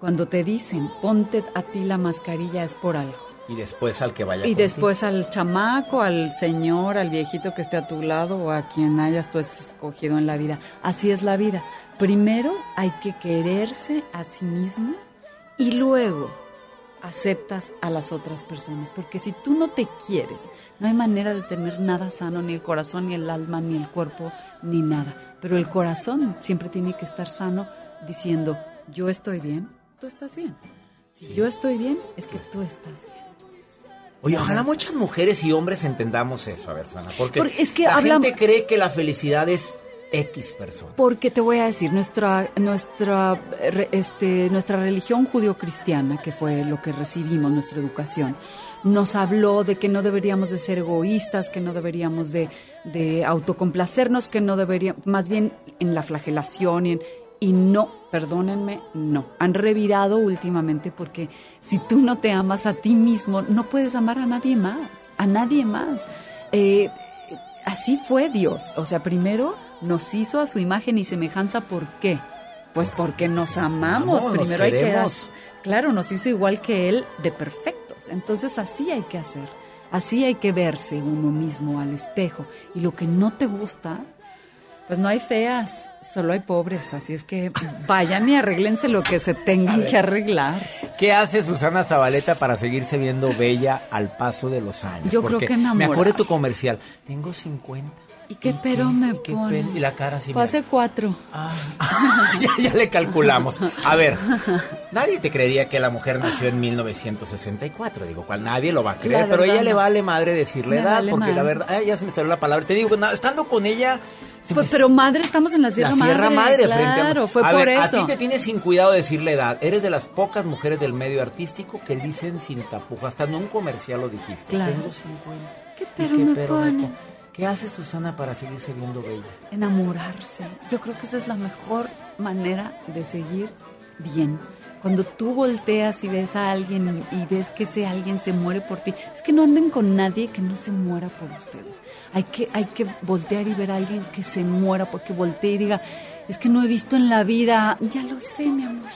Cuando te dicen, ponte a ti la mascarilla es por algo. Y después al que vaya Y contigo. después al chamaco, al señor, al viejito que esté a tu lado o a quien hayas tú escogido en la vida. Así es la vida. Primero hay que quererse a sí mismo y luego aceptas a las otras personas. Porque si tú no te quieres, no hay manera de tener nada sano, ni el corazón, ni el alma, ni el cuerpo, ni nada. Pero el corazón siempre tiene que estar sano diciendo, yo estoy bien, tú estás bien. Si yo estoy bien, es que tú estás bien. Oye, ojalá muchas mujeres y hombres entendamos eso, a ver, Susana. Porque, Porque es que la gente cree que la felicidad es X persona. Porque te voy a decir, nuestra, nuestra, este, nuestra religión judio-cristiana, que fue lo que recibimos, nuestra educación, nos habló de que no deberíamos de ser egoístas, que no deberíamos de, de autocomplacernos, que no deberíamos, más bien en la flagelación y, en- y no, perdónenme, no. Han revirado últimamente porque si tú no te amas a ti mismo, no puedes amar a nadie más, a nadie más. Eh, así fue Dios. O sea, primero nos hizo a su imagen y semejanza. ¿Por qué? Pues porque nos amamos. nos primero hay que. Claro, nos hizo igual que Él de perfectos. Entonces así hay que hacer. Así hay que verse uno mismo al espejo. Y lo que no te gusta, pues no hay feas, solo hay pobres. Así es que vayan y arréglense lo que se tengan que arreglar. ¿Qué hace Susana Zabaleta para seguirse viendo bella al paso de los años? Yo creo que Me enamorada. acuerdo de tu comercial. Tengo 50. ¿Y qué pero me pone? Y la cara así. Fue hace cuatro. ya, ya le calculamos. A ver, nadie te creería que la mujer nació en 1964. Digo, cual nadie lo va a creer. Pero verdad, ella le vale madre decirle Me edad. vale porque la madre. verdad, ay, ya se me salió la palabra. Te digo, estando con ella. Pues, pero madre, estamos en la Sierra, la Sierra Madre, frente a Claro, fue a por ver, eso. A ti te tienes sin cuidado de decirle edad. Eres de las pocas mujeres del medio artístico que dicen sin tapujo. Hasta en un comercial lo dijiste. Claro. Tengo 50. ¿Qué ¿Y pero qué me pero me pone? ¿Qué hace Susana para seguirse viendo bella? Enamorarse. Yo creo que esa es la mejor manera de seguir bien. Cuando tú volteas y ves a alguien y ves que ese alguien se muere por ti, es que no anden con nadie que no se muera por ustedes. Hay que, hay que voltear y ver a alguien que se muera porque voltee y diga, es que no he visto en la vida, ya lo sé, mi amor.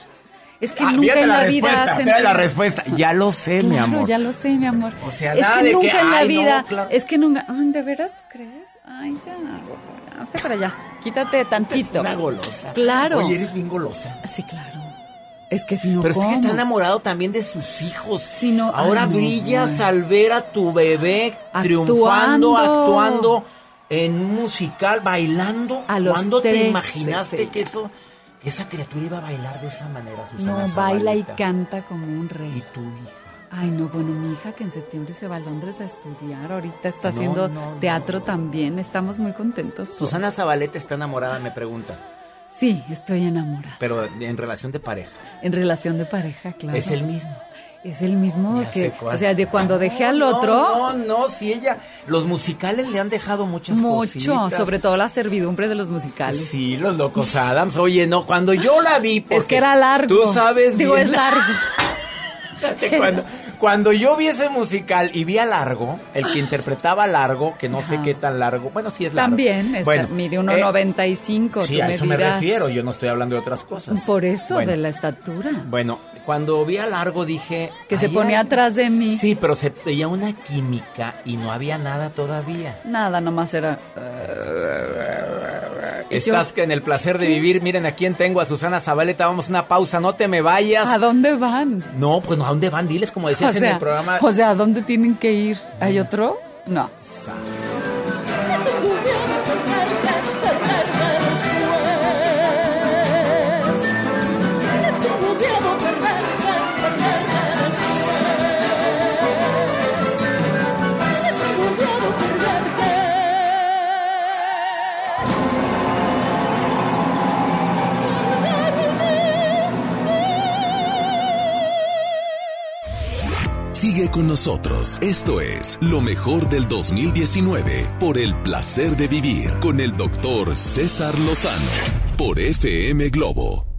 Es que Ah, nunca en la, la vida hacen- la respuesta. Ya lo sé, mi amor. ya lo sé, mi amor. O sea, es nada que de nunca que, en la ay, no, vida, claro. es que nunca, ¿de veras tú crees? Ay, ya, hazte para allá, quítate tantito. una golosa. Claro. Oye, eres bien golosa. Sí, claro. Es que si no, Pero es que está enamorado también de sus hijos. Si no, Ahora ay, no, brillas no. al ver a tu bebé triunfando, actuando en un musical, bailando. A los ¿Cuándo te 13, imaginaste sí. que eso, esa criatura iba a bailar de esa manera, Susana No, baila y canta como un rey. ¿Y tu hija? Ay, no, bueno, mi hija que en septiembre se va a Londres a estudiar, ahorita está No, haciendo no, no. teatro también, estamos muy contentos. Susana Zabaleta está enamorada, me pregunta. Sí, estoy enamorada. Pero en relación de pareja. En relación de pareja, claro. Es el mismo. Es el mismo Ya que, o sea, de cuando dejé al otro, No, no, si ella. Los musicales le han dejado muchas mucho, cositas. sobre todo la servidumbre de los musicales. Sí, los locos Adams. Oye, no, cuando yo la vi. Es que era largo. Tú sabes. Digo, bien- es largo. Cuando, cuando yo vi ese musical y vi a Largo, el que interpretaba a Largo, que no sé qué tan largo. Bueno, sí es largo. También, está- Bueno, mide eh, 1.95, Sí, tú a me eso me refiero. Yo no estoy hablando de otras cosas. Por eso, Bueno. de la estatura. Bueno, cuando vi a Largo dije. Que se "Ay, ponía ay". atrás de mí. Sí, pero se veía una química y no había nada todavía. Nada, nomás era... Yo- Estás en el placer de vivir. Miren a quién tengo, a Susana Zabaleta. Vamos a una pausa, no te me vayas. ¿A dónde van? No, pues no, ¿a dónde van? Diles como decías o en sea, el programa. o sea, ¿a dónde tienen que ir? ¿Hay otro? No. Sigue con nosotros. Esto es lo mejor del 2019 por el placer de vivir con el doctor César Lozano por FM Globo.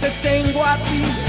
Te tengo a ti.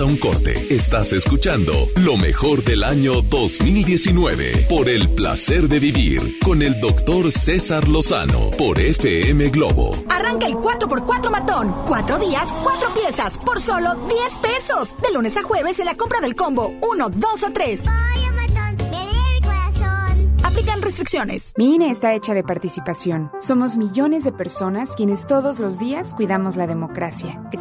Vamos a un corte. Estás escuchando lo mejor del año 2019 por el placer de vivir con el doctor César Lozano por FM Globo. Arranca el 4x4 matón. Cuatro días, cuatro piezas, por solo 10 pesos. De lunes a jueves en la compra del combo 1, 2 o 3. Aplican restricciones. Mi INE está hecha de participación. Somos millones de personas quienes todos los días cuidamos la democracia.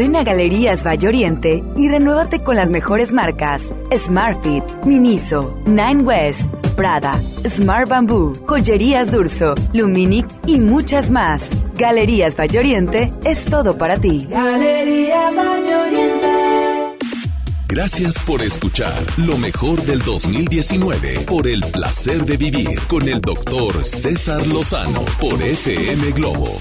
Ven a Galerías Valle Oriente y renuévate con las mejores marcas: Smartfit, Miniso, Nine West, Prada, Smart Bamboo, Joyerías Durso, Luminic y muchas más. Galerías Valle Oriente es todo para ti. Galerías Valle Oriente. Gracias por escuchar lo mejor del 2019 por el placer de vivir con el doctor César Lozano por FM Globo.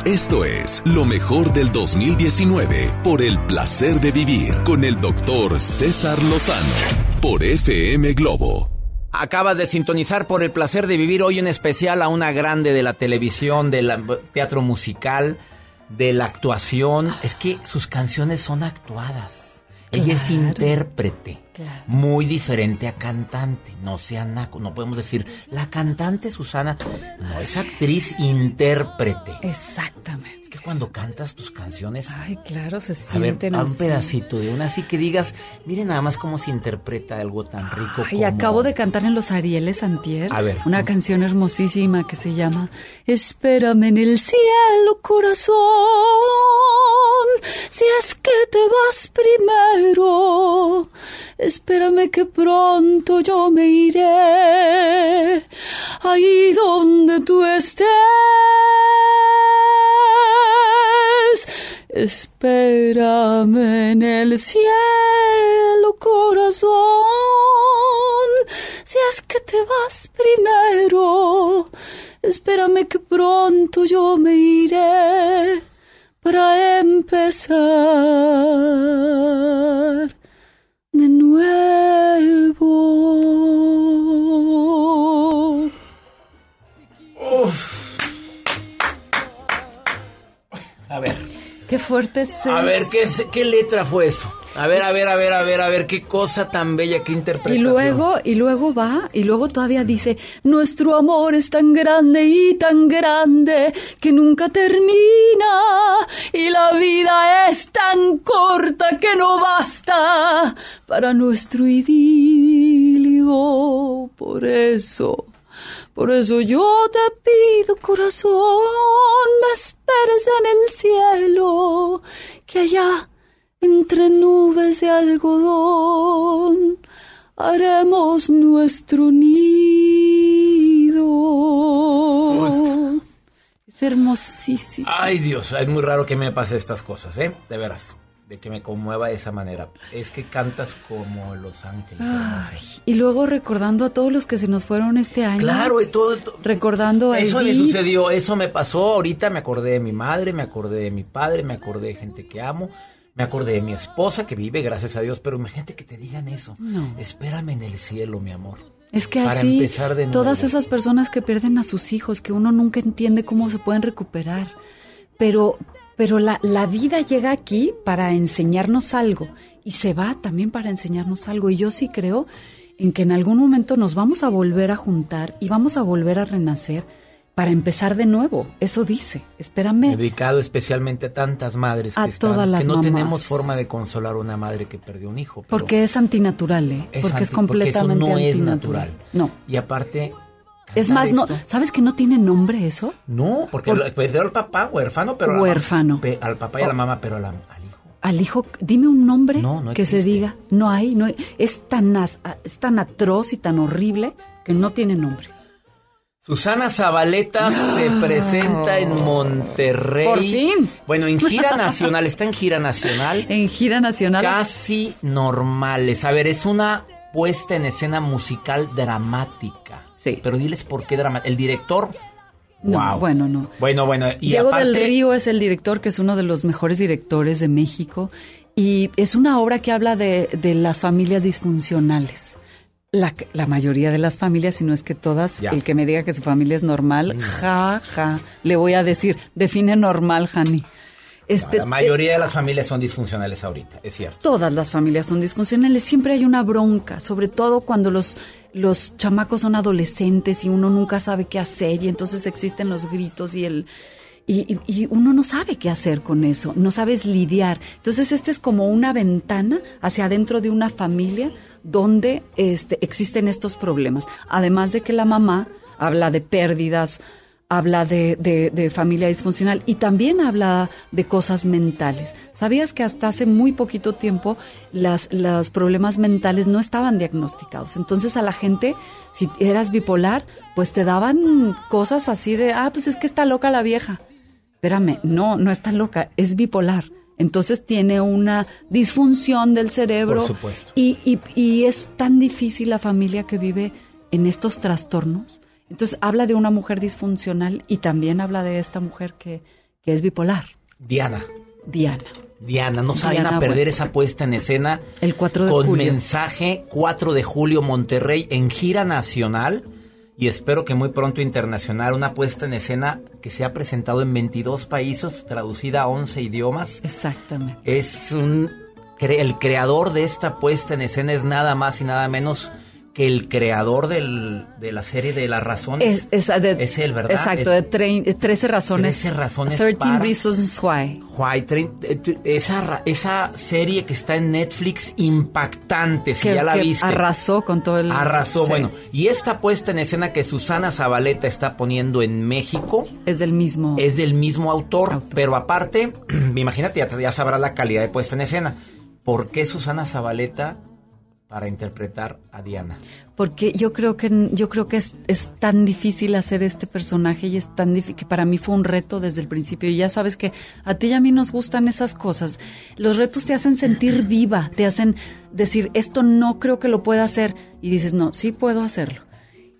Esto es lo mejor del 2019 por el placer de vivir con el doctor César Lozano por FM Globo. Acabas de sintonizar por el placer de vivir hoy en especial a una grande de la televisión, del teatro musical, de la actuación. Es que sus canciones son actuadas. Ella es intérprete. Muy diferente a cantante. No sea naco. No podemos decir, la cantante Susana. No, es actriz intérprete. Exactamente. Cuando cantas tus canciones. Ay, claro, se A ver, sienten a un pedacito de una así que digas, miren nada más cómo se interpreta algo tan rico Y como... acabo de cantar en los Arieles Antier A ver. una canción hermosísima que se llama Espérame en el cielo, corazón, si es que te vas primero. Espérame que pronto yo me iré ahí donde tú estés. Espérame en el cielo, corazón, si es que te vas primero. Espérame que pronto yo me iré para empezar de nuevo. A ver, Qué fuerte es. a ver, ¿qué, ¿qué letra fue eso? A ver, a ver, a ver, a ver, a ver, qué cosa tan bella, qué Y interpretación. luego, y luego va, y luego todavía dice, nuestro amor es tan grande y tan grande que nunca termina, y la vida es tan corta que no basta para nuestro idilio. Por eso, por eso yo te pido, corazón, me esperes en el cielo, que allá entre nubes de algodón haremos nuestro nido. Es hermosísimo. Ay, Dios, es muy raro que me pase estas cosas, ¿eh? De veras, de que me conmueva de esa manera. Es que cantas como Los Ángeles. Ay, y luego recordando a todos los que se nos fueron este año. Claro, y todo, todo- Recordando a Eso me Edith. sucedió, eso me pasó. Ahorita me acordé de mi madre, me acordé de mi padre, me acordé de gente que amo, me acordé de mi esposa que vive, gracias a Dios. Pero imagínate que te digan eso. No. Espérame en el cielo, mi amor. Es que Para así, empezar de nuevo. todas esas personas que pierden a sus hijos, que uno nunca entiende cómo se pueden recuperar, pero, pero la, la vida llega aquí para enseñarnos algo y se va también para enseñarnos algo. Y yo sí creo en que en algún momento nos vamos a volver a juntar y vamos a volver a renacer para empezar de nuevo. Eso dice. Espérame. Dedicado especialmente a tantas madres A que, están- todas las que no mamás. tenemos forma de consolar a una madre que perdió un hijo. pero Porque es antinatural, ¿eh? es porque es porque eso completamente no es antinatural. natural. No. Y aparte, Es más, no, ¿sabes que no tiene nombre eso? No, porque Por- perdió al papá, huérfano, pero mamá- Huérfano. pe- al papá y a la mamá, pero la- al hijo. Al hijo, dime un nombre No, no que se diga. No hay, no hay. Es tan, es tan atroz y tan horrible que no tiene nombre. Susana Zabaleta se presenta en Monterrey. Por fin. Bueno, en gira nacional, está en gira nacional. En gira nacional. Casi normales. A ver, es una puesta en escena musical dramática. Sí. Pero diles por qué dramática. El director. No, wow. bueno, no. Bueno, bueno. Y Diego aparte, del Río es el director, que es uno de los mejores directores de México. Y es una obra que habla de, de las familias disfuncionales. La, la mayoría de las familias, si no es que todas, Ya. el que me diga que su familia es normal, ja, ja, le voy a decir, define normal, Jani. Este, La mayoría de las familias son disfuncionales ahorita, es cierto. Todas las familias son disfuncionales, siempre hay una bronca, sobre todo cuando los, los chamacos son adolescentes y uno nunca sabe qué hacer y entonces existen los gritos y el... Y, uno no sabe qué hacer con eso, no sabes lidiar. Entonces, este es como una ventana hacia adentro de una familia donde este, existen estos problemas. Además de que la mamá habla de pérdidas, habla de, de- de familia disfuncional y también habla de cosas mentales. ¿Sabías que hasta hace muy poquito tiempo las, los problemas mentales no estaban diagnosticados? Entonces a la gente, si eras bipolar, pues te daban cosas así de, ah, pues es que está loca la vieja. Espérame, no, no está loca, es bipolar. Entonces tiene una disfunción del cerebro. Por supuesto. Y, y- y es tan difícil la familia que vive en estos trastornos. Entonces habla de una mujer disfuncional y también habla de esta mujer que, que es bipolar, Diana. Diana. Diana, no Diana, a perder bueno. esa puesta en escena. El 4 de con julio. mensaje 4 de julio Monterrey en gira nacional y espero que muy pronto internacional, una puesta en escena que se ha presentado en 22 países, traducida a 11 idiomas. Exactamente. Es un el creador de esta puesta en escena es nada más y nada menos que el creador del- de la serie de las razones. Es, es, de- Es él, ¿verdad? Exacto, de trein- eh, 13 razones. 13 razones 13 para- Reasons Why. Train, eh, esa, esa serie que está en Netflix impactante, si que, ya la que viste. arrasó con todo el... Arrasó, sí. bueno. Y esta puesta en escena que Susana Zabaleta está poniendo en México Es del mismo... es del mismo autor, pero aparte, imagínate, ya, ya sabrás la calidad de puesta en escena. ¿Por qué Susana Zabaleta para interpretar a Diana? Porque yo creo que yo creo que es, es tan difícil hacer este personaje y es tan difícil que para mí fue un reto desde el principio. Y ya sabes que a ti y a mí nos gustan esas cosas. Los retos te hacen sentir viva, te hacen decir, esto no creo que lo pueda hacer. Y dices, no, sí puedo hacerlo.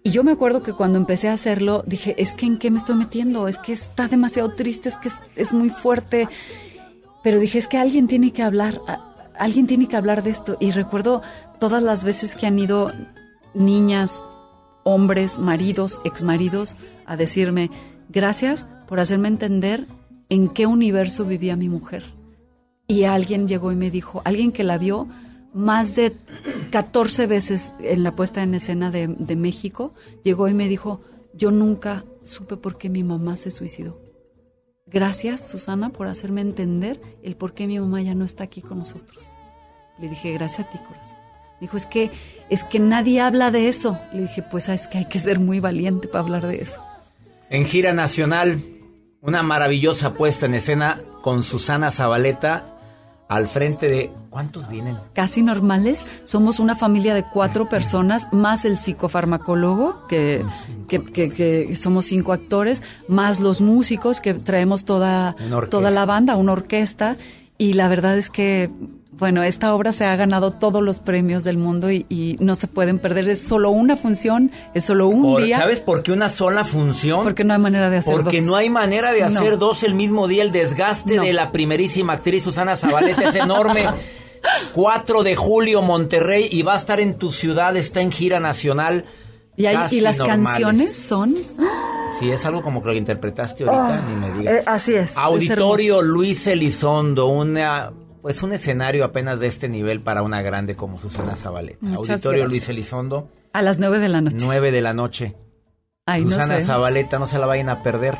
Y yo me acuerdo que cuando empecé a hacerlo, dije, es que en qué me estoy metiendo, es que está demasiado triste, es que es, es muy fuerte. Pero dije, es que alguien tiene que hablar, alguien tiene que hablar de esto. Y recuerdo todas las veces que han ido niñas, hombres, maridos, exmaridos, a decirme, gracias por hacerme entender en qué universo vivía mi mujer. Y alguien llegó y me dijo, alguien que la vio más de 14 veces en la puesta en escena de, de México, llegó y me dijo, yo nunca supe por qué mi mamá se suicidó. Gracias, Susana, por hacerme entender el por qué mi mamá ya no está aquí con nosotros. Le dije, gracias a ti, corazón. Dijo, es que, es que nadie habla de eso. Le dije, pues es que hay que ser muy valiente para hablar de eso. En gira nacional, una maravillosa puesta en escena con Susana Zabaleta al frente de... ¿Cuántos vienen? Casi normales, somos una familia de cuatro personas, más el psicofarmacólogo, que, que, que- que somos cinco actores, más los músicos, que traemos toda, toda la banda, una orquesta. Y la verdad es que, bueno, esta obra se ha ganado todos los premios del mundo y, y no se pueden perder. Es solo una función, es solo un Por- día. ¿Sabes por qué una sola función? Porque no hay manera de hacer Porque dos. no hay manera de hacer No. dos el mismo día. El desgaste No. de la primerísima actriz Susana Zabaleta es enorme. 4 de julio, Monterrey, y va a estar en tu ciudad, está en gira nacional. Y, hay- Casi y las normales. canciones son... Sí, es algo como que lo interpretaste ahorita, Ah, ni me digas. eh, así es. es Auditorio Luis Elizondo, una pues un escenario apenas de este nivel para una grande como Susana Zabaleta. Muchas Auditorio gracias. Luis Elizondo, A las nueve de la noche. 9 de la noche. Ay, no Susana sé. Zabaleta, no se la vayan a perder.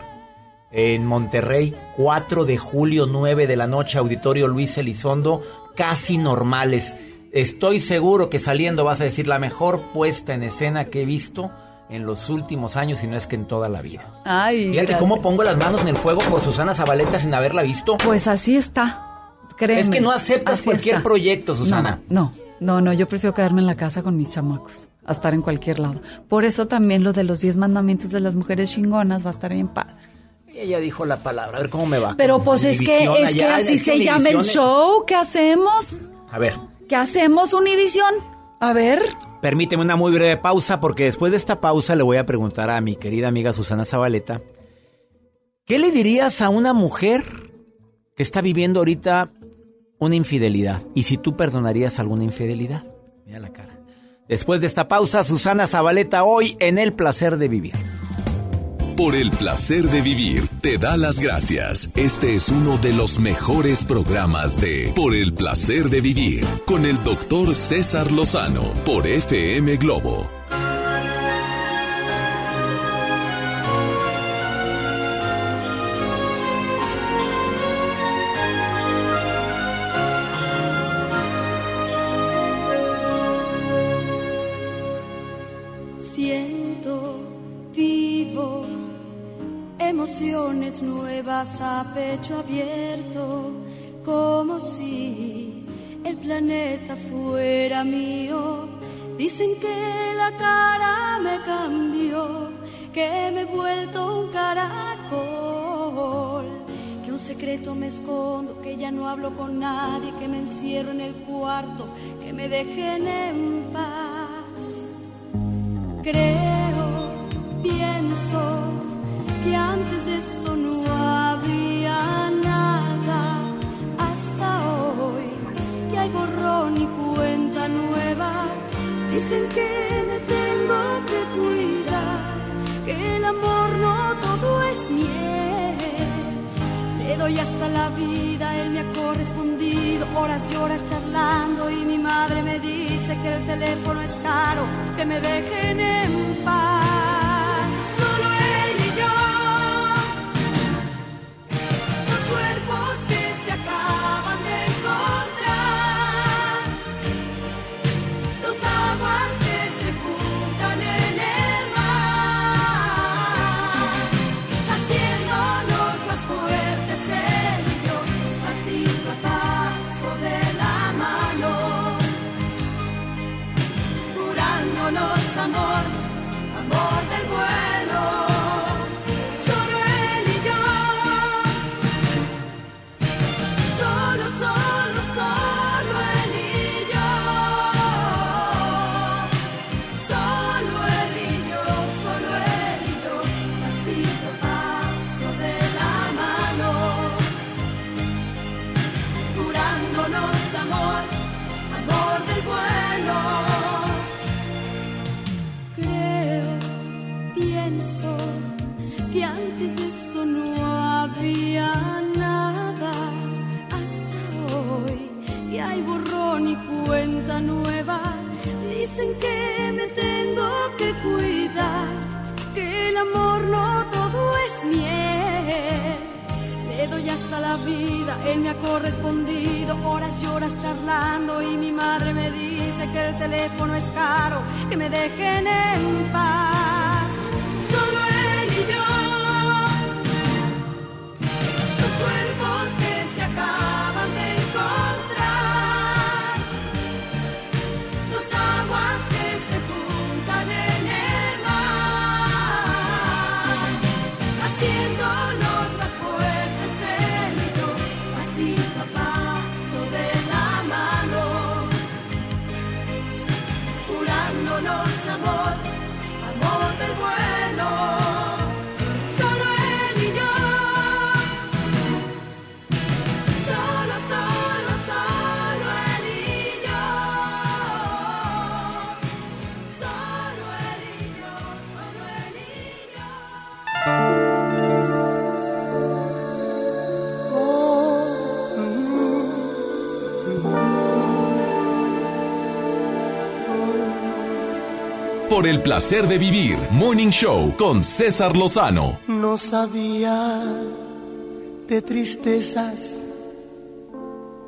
En Monterrey, 4 de julio, 9 de la noche, Auditorio Luis Elizondo, casi normales. Estoy seguro que saliendo vas a decir la mejor puesta en escena que he visto en los últimos años y no es que en toda la vida. Ay, Fíjate gracias. cómo pongo las manos en el fuego por Susana Zabaleta sin haberla visto. Pues así está. Créeme. Es que no aceptas cualquier está. proyecto, Susana. No, no, no, no, yo prefiero quedarme en la casa con mis chamacos, a estar en cualquier lado. Por eso también lo de los 10 mandamientos de las mujeres chingonas va a estar bien padre. Ella dijo la palabra, a ver cómo me va. Pero pues es que, es que así se llama el show. ¿Qué hacemos? A ver, ¿Qué hacemos, Univisión? A ver. permíteme una muy breve pausa porque después de esta pausa le voy a preguntar a mi querida amiga Susana Zabaleta, ¿qué le dirías a una mujer que está viviendo ahorita una infidelidad? Y si tú perdonarías alguna infidelidad. Mira la cara. Después de esta pausa, Susana Zabaleta hoy en El Placer de Vivir. Por el placer de vivir, te da las gracias. Este es uno de los mejores programas de Por el placer de vivir con el doctor César Lozano por FM Globo. Nuevas a pecho abierto, como si el planeta fuera mío. Dicen que la cara me cambió, que me he vuelto un caracol, que un secreto me escondo, que ya no hablo con nadie, que me encierro en el cuarto, que me dejen en paz. Creo, pienso que antes de esto no había nada, hasta hoy que hay borrón y cuenta nueva. Dicen que me tengo que cuidar, que el amor no todo es miel. Le doy hasta la vida, él me ha correspondido horas y horas charlando y mi madre me dice que el teléfono es caro, que me dejen en paz. Doy hasta la vida, él me ha correspondido, horas y horas charlando y mi madre me dice que el teléfono es caro, que me dejen en paz. Por el placer de vivir, Morning Show con César Lozano. No sabía de tristezas,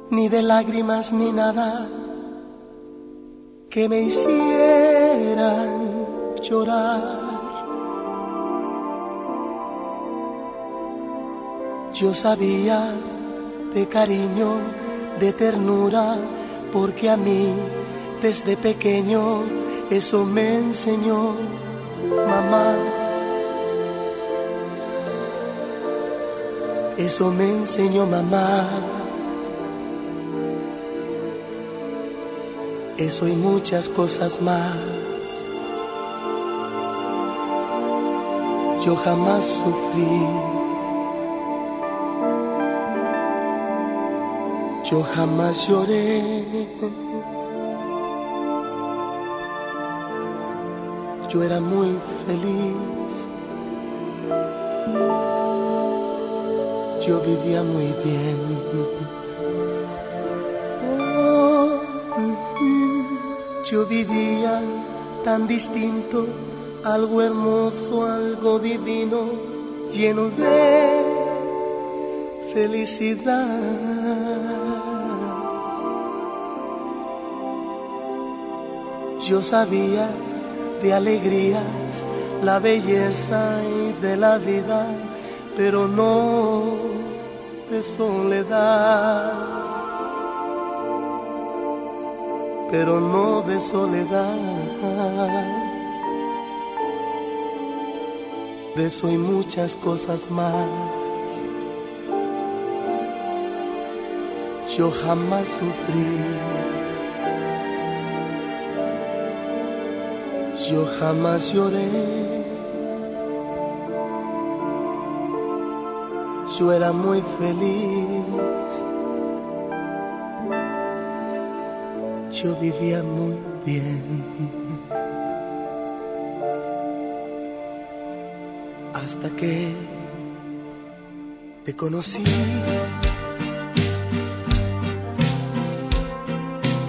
ni de lágrimas, ni nada que me hicieran llorar. Yo sabía de cariño, de ternura, porque a mí desde pequeño eso me enseñó mamá. Eso me enseñó mamá. Eso y muchas cosas más. Yo jamás sufrí. Yo jamás lloré. Yo era muy feliz. Yo vivía muy bien. Oh, yo vivía tan distinto, algo hermoso, algo divino, lleno de felicidad. Yo sabía de alegrías, la belleza y de la vida, pero no de soledad. Pero no de soledad. De eso y muchas cosas más. Yo jamás sufrí. Yo jamás lloré. Yo era muy feliz. Yo vivía muy bien. hasta que te conocí.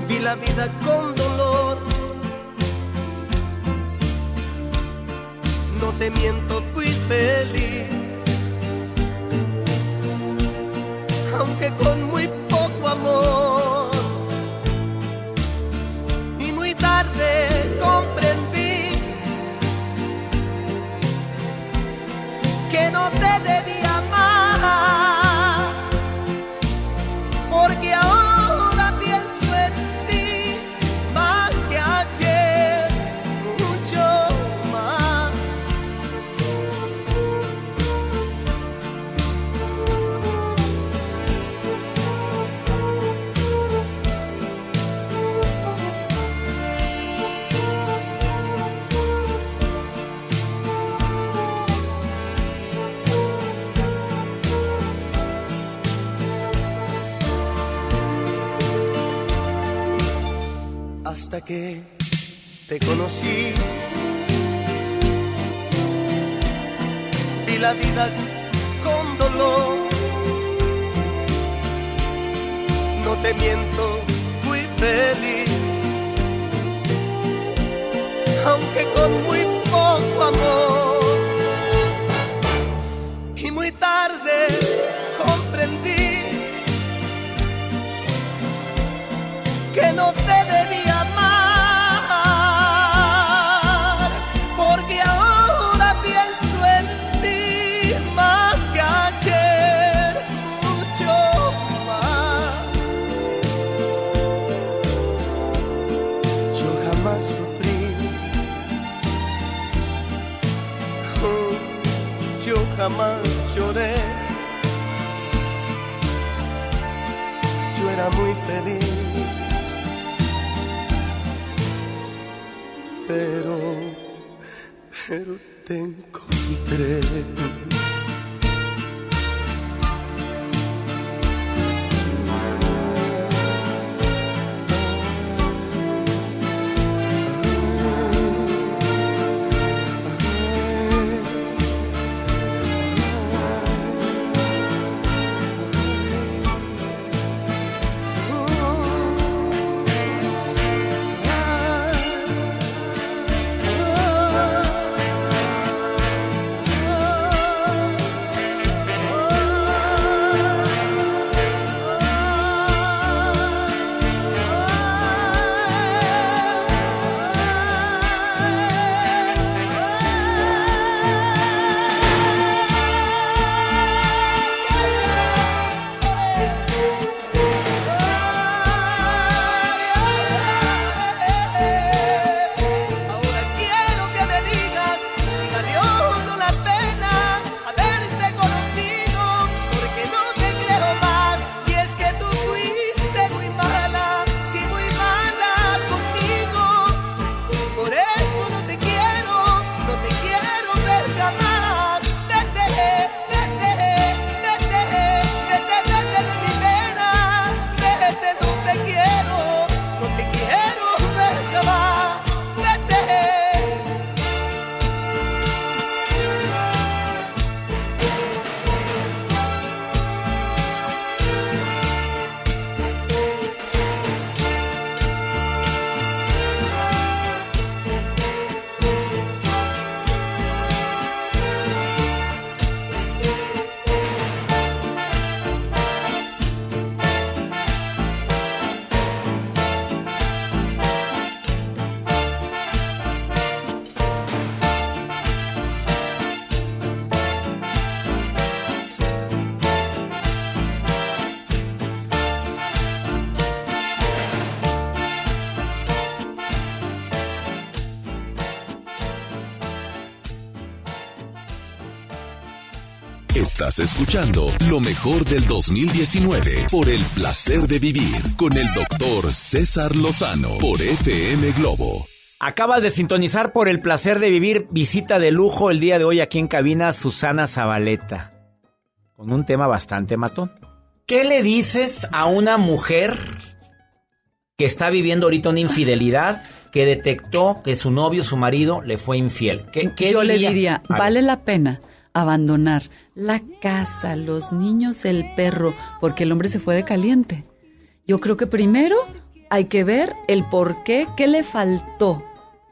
Vi la vida con dolor. Te miento, fui Hasta que te conocí, vi la vida con dolor. No te miento, fui feliz, aunque con muy poco amor. Estás escuchando lo mejor del 2019 por el placer de vivir con el doctor César Lozano por FM Globo. Acabas de sintonizar por el placer de vivir visita de lujo el día de hoy aquí en cabina Susana Zabaleta. Con un tema bastante matón. ¿Qué le dices a una mujer que está viviendo ahorita una infidelidad que detectó que su novio, su marido, le fue infiel? ¿Qué, qué Yo le diría? vale la pena abandonar la casa, los niños, el perro, porque el hombre se fue de caliente. Yo creo que primero hay que ver el por qué, qué le faltó.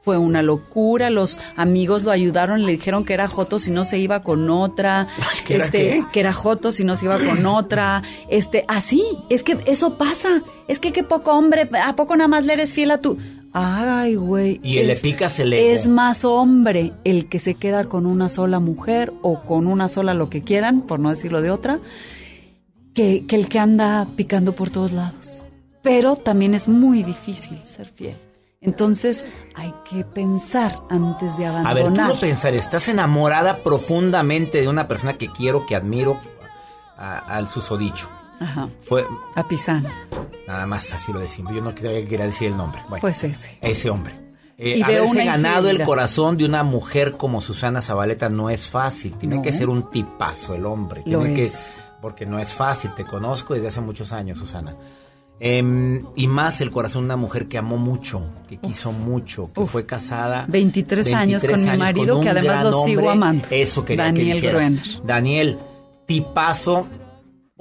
Fue una locura, los amigos lo ayudaron, le dijeron que era Joto si no se iba con otra, ¿Que era este, qué? que era Joto si no se iba con otra, este, así, es que eso pasa, es que qué poco hombre, ¿a poco nada más le eres fiel a tu? Ay, güey. Y es- ego. Es más hombre el que se queda con una sola mujer o con una sola lo que quieran, por no decirlo de otra, que, que el que anda picando por todos lados. Pero también es muy difícil ser fiel. Entonces hay que pensar antes de A ver, tú abandonar. lo pensar, estás enamorada profundamente de una persona que quiero, que admiro, a- al susodicho. Ajá. Fue A Pisana. nada más así lo decimos. Yo no quería, decir el nombre. Bueno, Pues ese. ese hombre. Eh, Y haberse ganado el corazón de una mujer como Susana Zabaleta no es fácil. Tiene No. que ser un tipazo el hombre. Lo Tiene que, es. porque no es fácil. Te conozco desde hace muchos años, Susana. Em, y más el corazón de una mujer que amó mucho, que quiso mucho, que fue casada. 23 años con mi marido, que además lo sigo amando. Eso quería Daniel que. Gruener. Daniel, tipazo,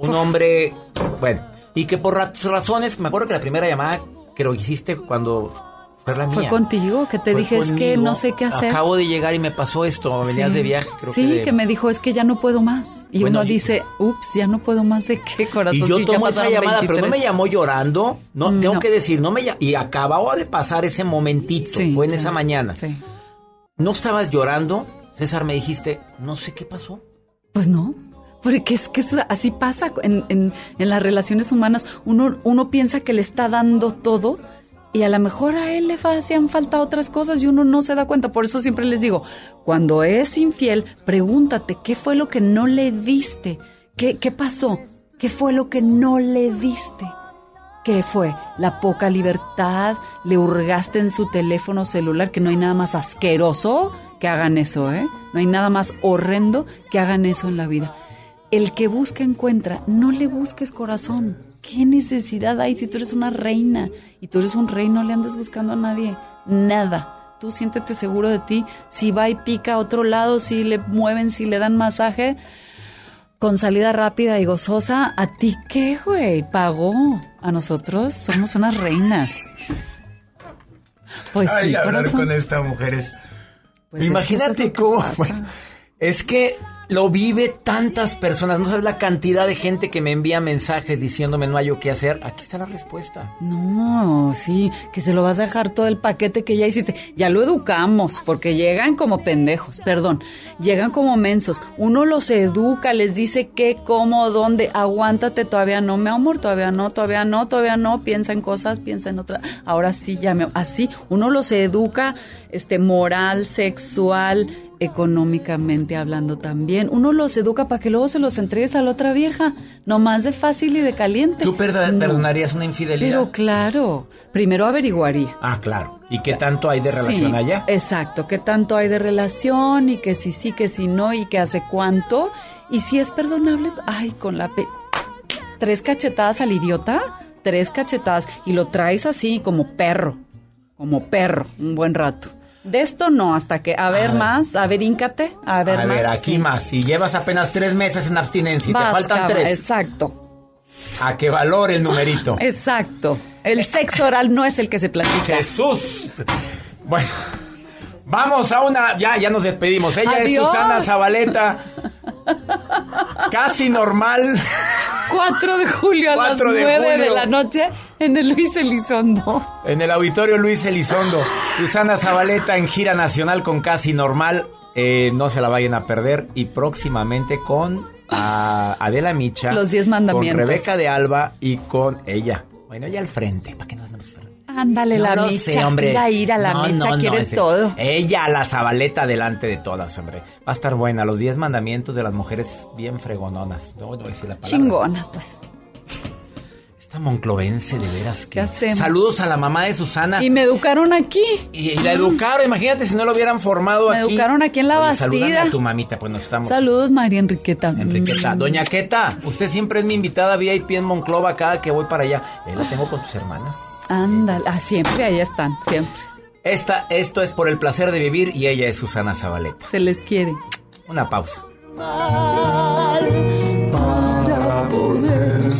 un hombre, bueno, y que por ra- razones, me acuerdo que la primera llamada que lo hiciste cuando fue la mía. Fue contigo que te Fue dije, es que no sé qué hacer. Acabo de llegar y me pasó esto, venías Sí. de viaje, creo sí, que. de- me dijo, es que ya no puedo más. Y Bueno, uno dice, ups, ya no puedo más de qué corazón. Y yo sí, tomo esa llamada, pero no 23. me llamó llorando. No, Mm, tengo que decir, no me llamó. Y acababa de pasar ese momentito. Sí, fue en esa mañana. Sí. ¿No estabas llorando? César, me dijiste, no sé qué pasó. Pues no. Porque es que así pasa en, en- las relaciones humanas. Uno, uno piensa que le está dando todo y a lo mejor a él le hacían falta otras cosas y uno no se da cuenta. Por eso siempre les digo, cuando es infiel, pregúntate qué fue lo que no le diste. ¿Qué, qué pasó? ¿Qué fue lo que no le diste? ¿Qué fue? ¿La poca libertad? ¿Le hurgaste en su teléfono celular? Que no hay nada más asqueroso que hagan eso, ¿eh? No hay nada más horrendo que hagan eso en la vida. El que busca encuentra, no le busques corazón. ¿Qué necesidad hay si tú eres una reina y tú eres un rey? No le andes buscando a nadie, nada. Tú siéntete seguro de ti. Si va y pica a otro lado, si le mueven, si le dan masaje, con salida rápida y gozosa, ¿a ti qué, güey? Pagó. A nosotros somos unas reinas. Pues Ay, sí, hablar corazón. con esta mujer es... Pues es Imagínate que cómo... bueno, es que lo vive tantas personas. No sabes la cantidad de gente que me envía mensajes diciéndome no hay yo qué hacer. Aquí está la respuesta. No, sí, que se lo vas a dejar todo el paquete que ya hiciste. Ya lo educamos, porque llegan como pendejos, perdón, llegan como mensos. Uno los educa, les dice qué, cómo, dónde, aguántate, todavía no, mi amor, todavía no, todavía no, todavía no, piensa en cosas, piensa en otras. Ahora sí, ya me, así, uno los educa, este, moral, sexual, económicamente hablando también. Uno los educa para que luego se los entregues a la otra vieja, no más de fácil y de caliente. ¿Tú perda- No. perdonarías una infidelidad? Pero claro, primero averiguaría. Ah, claro. ¿Y qué tanto hay de relación Sí, allá? Exacto, qué tanto hay de relación y que si sí, que si no y que hace cuánto. Y si es perdonable, ay, con la... pe- Tres cachetadas al idiota, tres cachetadas y lo traes así como perro, como perro, un buen rato. De esto no, hasta que, a ver ver. más, a ver, íncate, a ver a más. ver, aquí sí. más. Si llevas apenas tres meses en abstinencia y te faltan tres, Exacto, a que valore el numerito. exacto. El sexo oral no es el que se platica. Jesús. Bueno, vamos a una. Ya, ya nos despedimos. Ella Adiós. es Susana Zabaleta. Casi normal. 4 de julio a las 4 de 9 de, la noche en el Luis Elizondo. En el auditorio Luis Elizondo. Susana Zabaleta en gira nacional con Casi Normal. Eh, no se la vayan a perder. Y próximamente con Adela Micha. Los diez mandamientos. Con Rebeca de Alba y con ella. Bueno, ella al frente. ¿Para qué nos vamos Ándale, la no sé, hombre. Ir a ir a la No, micha, no, no, quiere todo. Ella, la Zabaleta, delante de todas, hombre. Va a estar buena. Los 10 mandamientos de las mujeres bien fregononas. No, no voy a decir la palabra. Chingonas, pues esta monclovense de veras que... ¿Qué hacemos? Saludos a la mamá de Susana. Y me educaron aquí. Y, la educaron, imagínate si no lo hubieran formado aquí. Me educaron aquí en la Oye, Bastida. Saludan a tu mamita, pues nos estamos. Saludos María Enriqueta. Enriqueta. Mm. Doña Queta, usted siempre es mi invitada VIP en Monclova cada que voy para allá. Eh, la tengo con tus hermanas. Ándale, ah, siempre ahí están, siempre. Esta, esto es por el placer de vivir y ella es Susana Zabaleta. Se les quiere. Una pausa. Para poder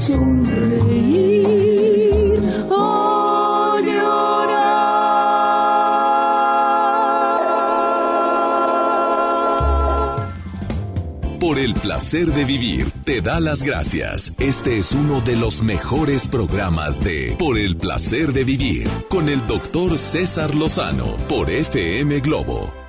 placer de vivir te da las gracias. Este es uno de los mejores programas de Por el placer de vivir con el doctor César Lozano por FM Globo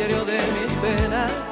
diario de mis penas.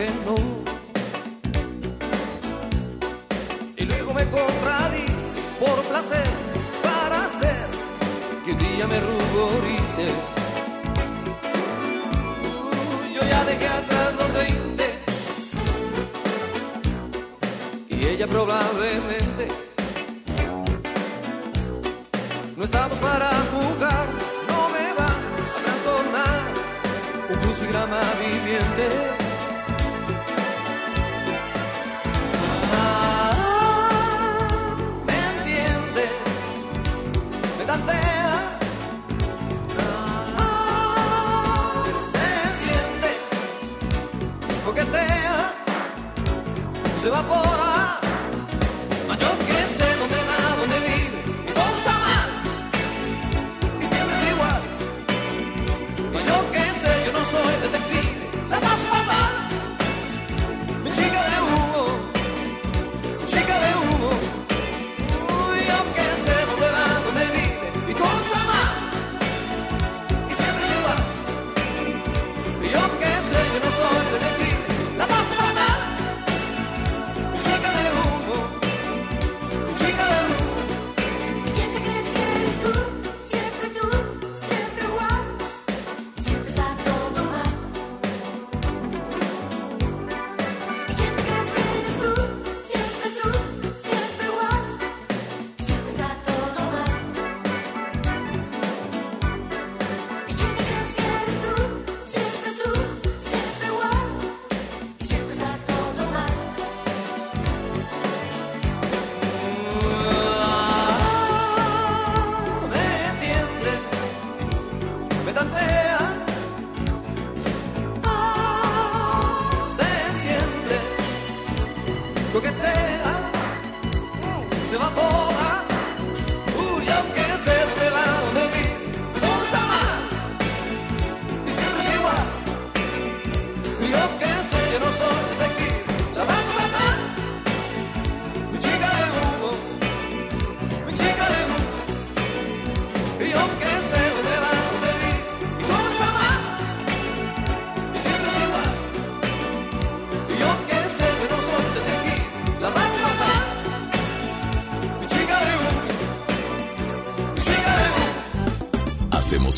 que no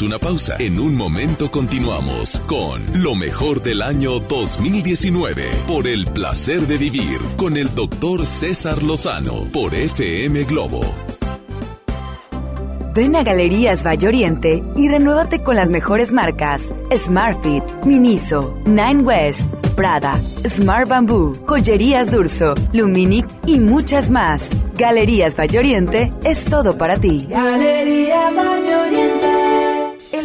Hacemos una pausa. En un momento continuamos con lo mejor del año 2019 por el placer de vivir con el doctor César Lozano por FM Globo. Ven a Galerías Valle Oriente y renuévate con las mejores marcas: Smartfit, Miniso, Nine West, Prada, Smart Bamboo, Joyerías Durso, Luminic y muchas más. Galerías Valle Oriente es todo para ti. Galerías Valle Oriente.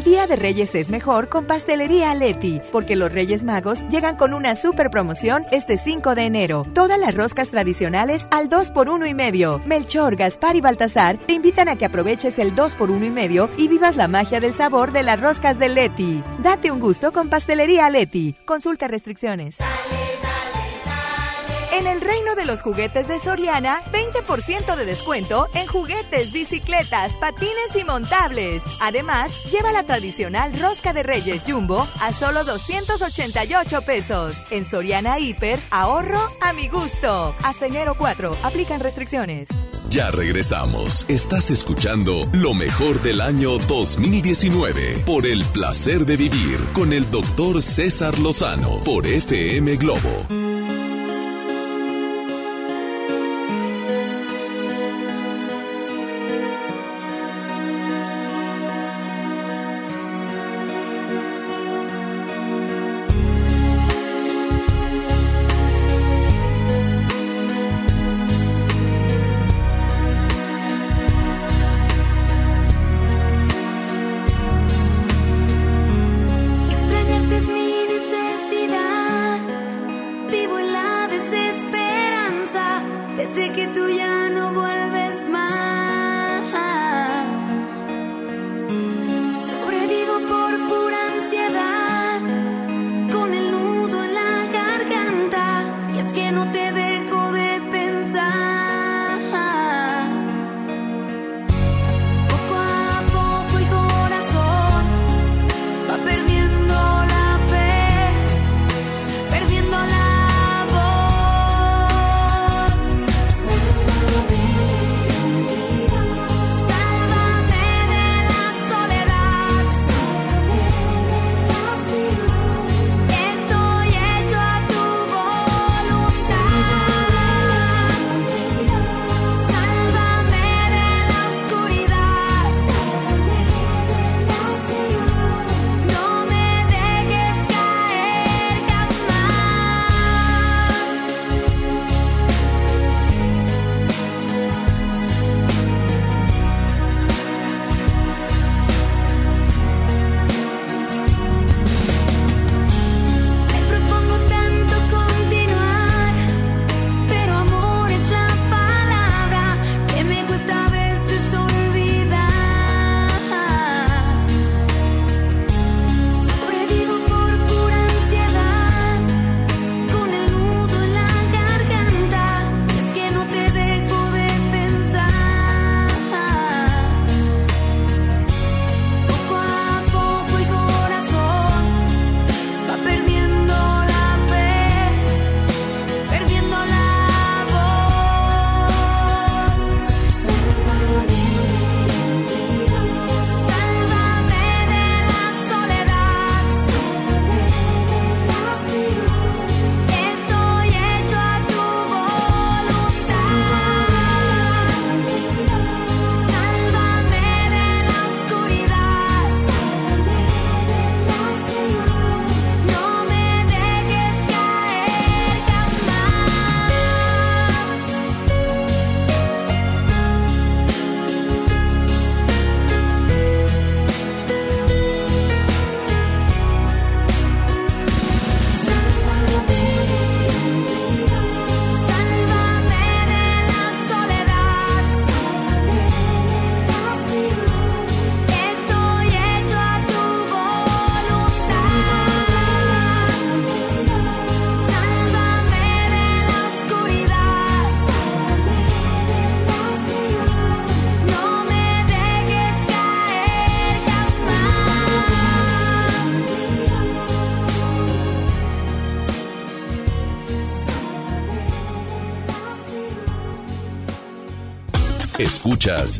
Día de Reyes es mejor con Pastelería Leti, porque los Reyes Magos llegan con una super promoción este 5 de enero. Todas las roscas tradicionales al 2 por uno y medio. Melchor, Gaspar y Baltasar te invitan a que aproveches el 2 por uno y medio y vivas la magia del sabor de las roscas de Leti. Date un gusto con Pastelería Leti. Consulta restricciones. En el reino de los juguetes de Soriana, 20% de descuento en juguetes, bicicletas, patines y montables. Además, lleva la tradicional rosca de Reyes Jumbo a solo 288 pesos. En Soriana Hiper, ahorro a mi gusto. Hasta enero 4, aplican restricciones. Ya regresamos. Estás escuchando lo mejor del año 2019 por el placer de vivir con el doctor César Lozano por FM Globo.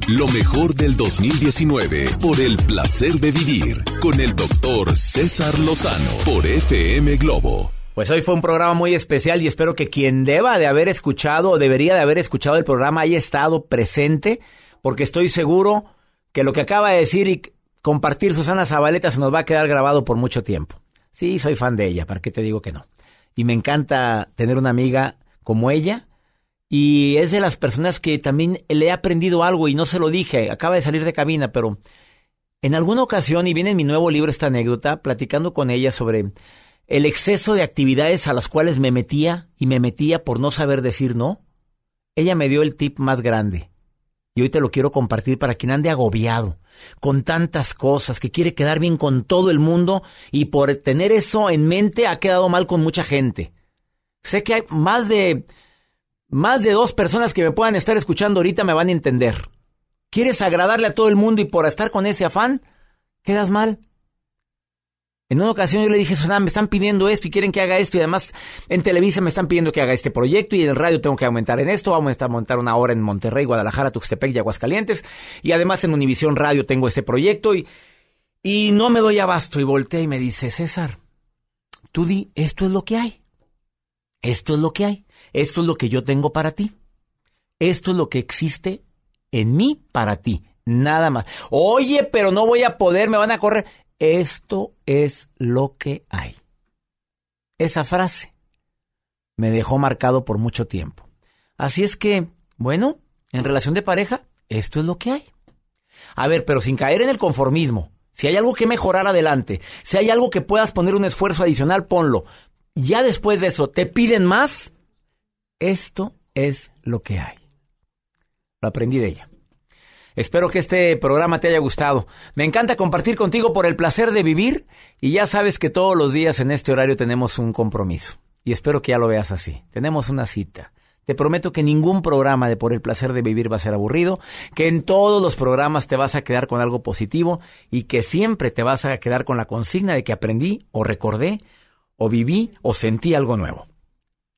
Lo mejor del 2019 por el placer de vivir con el doctor César Lozano por FM Globo. Pues hoy fue un programa muy especial y espero que quien deba de haber escuchado o debería de haber escuchado el programa haya estado presente, porque estoy seguro que lo que acaba de decir y compartir Susana Zabaleta se nos va a quedar grabado por mucho tiempo. Sí, soy fan de ella, ¿para qué te digo que no? Y me encanta tener una amiga como ella y es de las personas que también le he aprendido algo y no se lo dije, acaba de salir de cabina, pero en alguna ocasión, y viene en mi nuevo libro esta anécdota, platicando con ella sobre el exceso de actividades a las cuales me metía y me metía por no saber decir no, ella me dio el tip más grande. Y hoy te lo quiero compartir para quien ande agobiado, con tantas cosas, que quiere quedar bien con todo el mundo y por tener eso en mente ha quedado mal con mucha gente. Sé que hay más de más de dos personas que me puedan estar escuchando ahorita me van a entender. ¿Quieres agradarle a todo el mundo y por estar con ese afán? Quedas mal. En una ocasión yo le dije, Susana, me están pidiendo esto y quieren que haga esto y además en Televisa me están pidiendo que haga este proyecto y en radio tengo que aumentar en esto, vamos a montar una hora en Monterrey, Guadalajara, Tuxtepec y Aguascalientes y además en Univisión Radio tengo este proyecto y, y no me doy abasto y volteé y me dice, César, tú di, esto es lo que hay. Esto es lo que hay. Esto es lo que yo tengo para ti. Esto es lo que existe en mí para ti. Nada más. Oye, pero no voy a poder, me van a correr. Esto es lo que hay. Esa frase me dejó marcado por mucho tiempo. Así es que, bueno, en relación de pareja, esto es lo que hay. A ver, pero sin caer en el conformismo. Si hay algo que mejorar adelante, si hay algo que puedas poner un esfuerzo adicional, ponlo. Ya después de eso, ¿te piden más? Esto es lo que hay. Lo aprendí de ella. Espero que este programa te haya gustado. Me encanta compartir contigo por el placer de vivir y ya sabes que todos los días en este horario tenemos un compromiso. Y espero que ya lo veas así. Tenemos una cita. Te prometo que ningún programa de Por el placer de vivir va a ser aburrido, que en todos los programas te vas a quedar con algo positivo y que siempre te vas a quedar con la consigna de que aprendí o recordé o viví o sentí algo nuevo.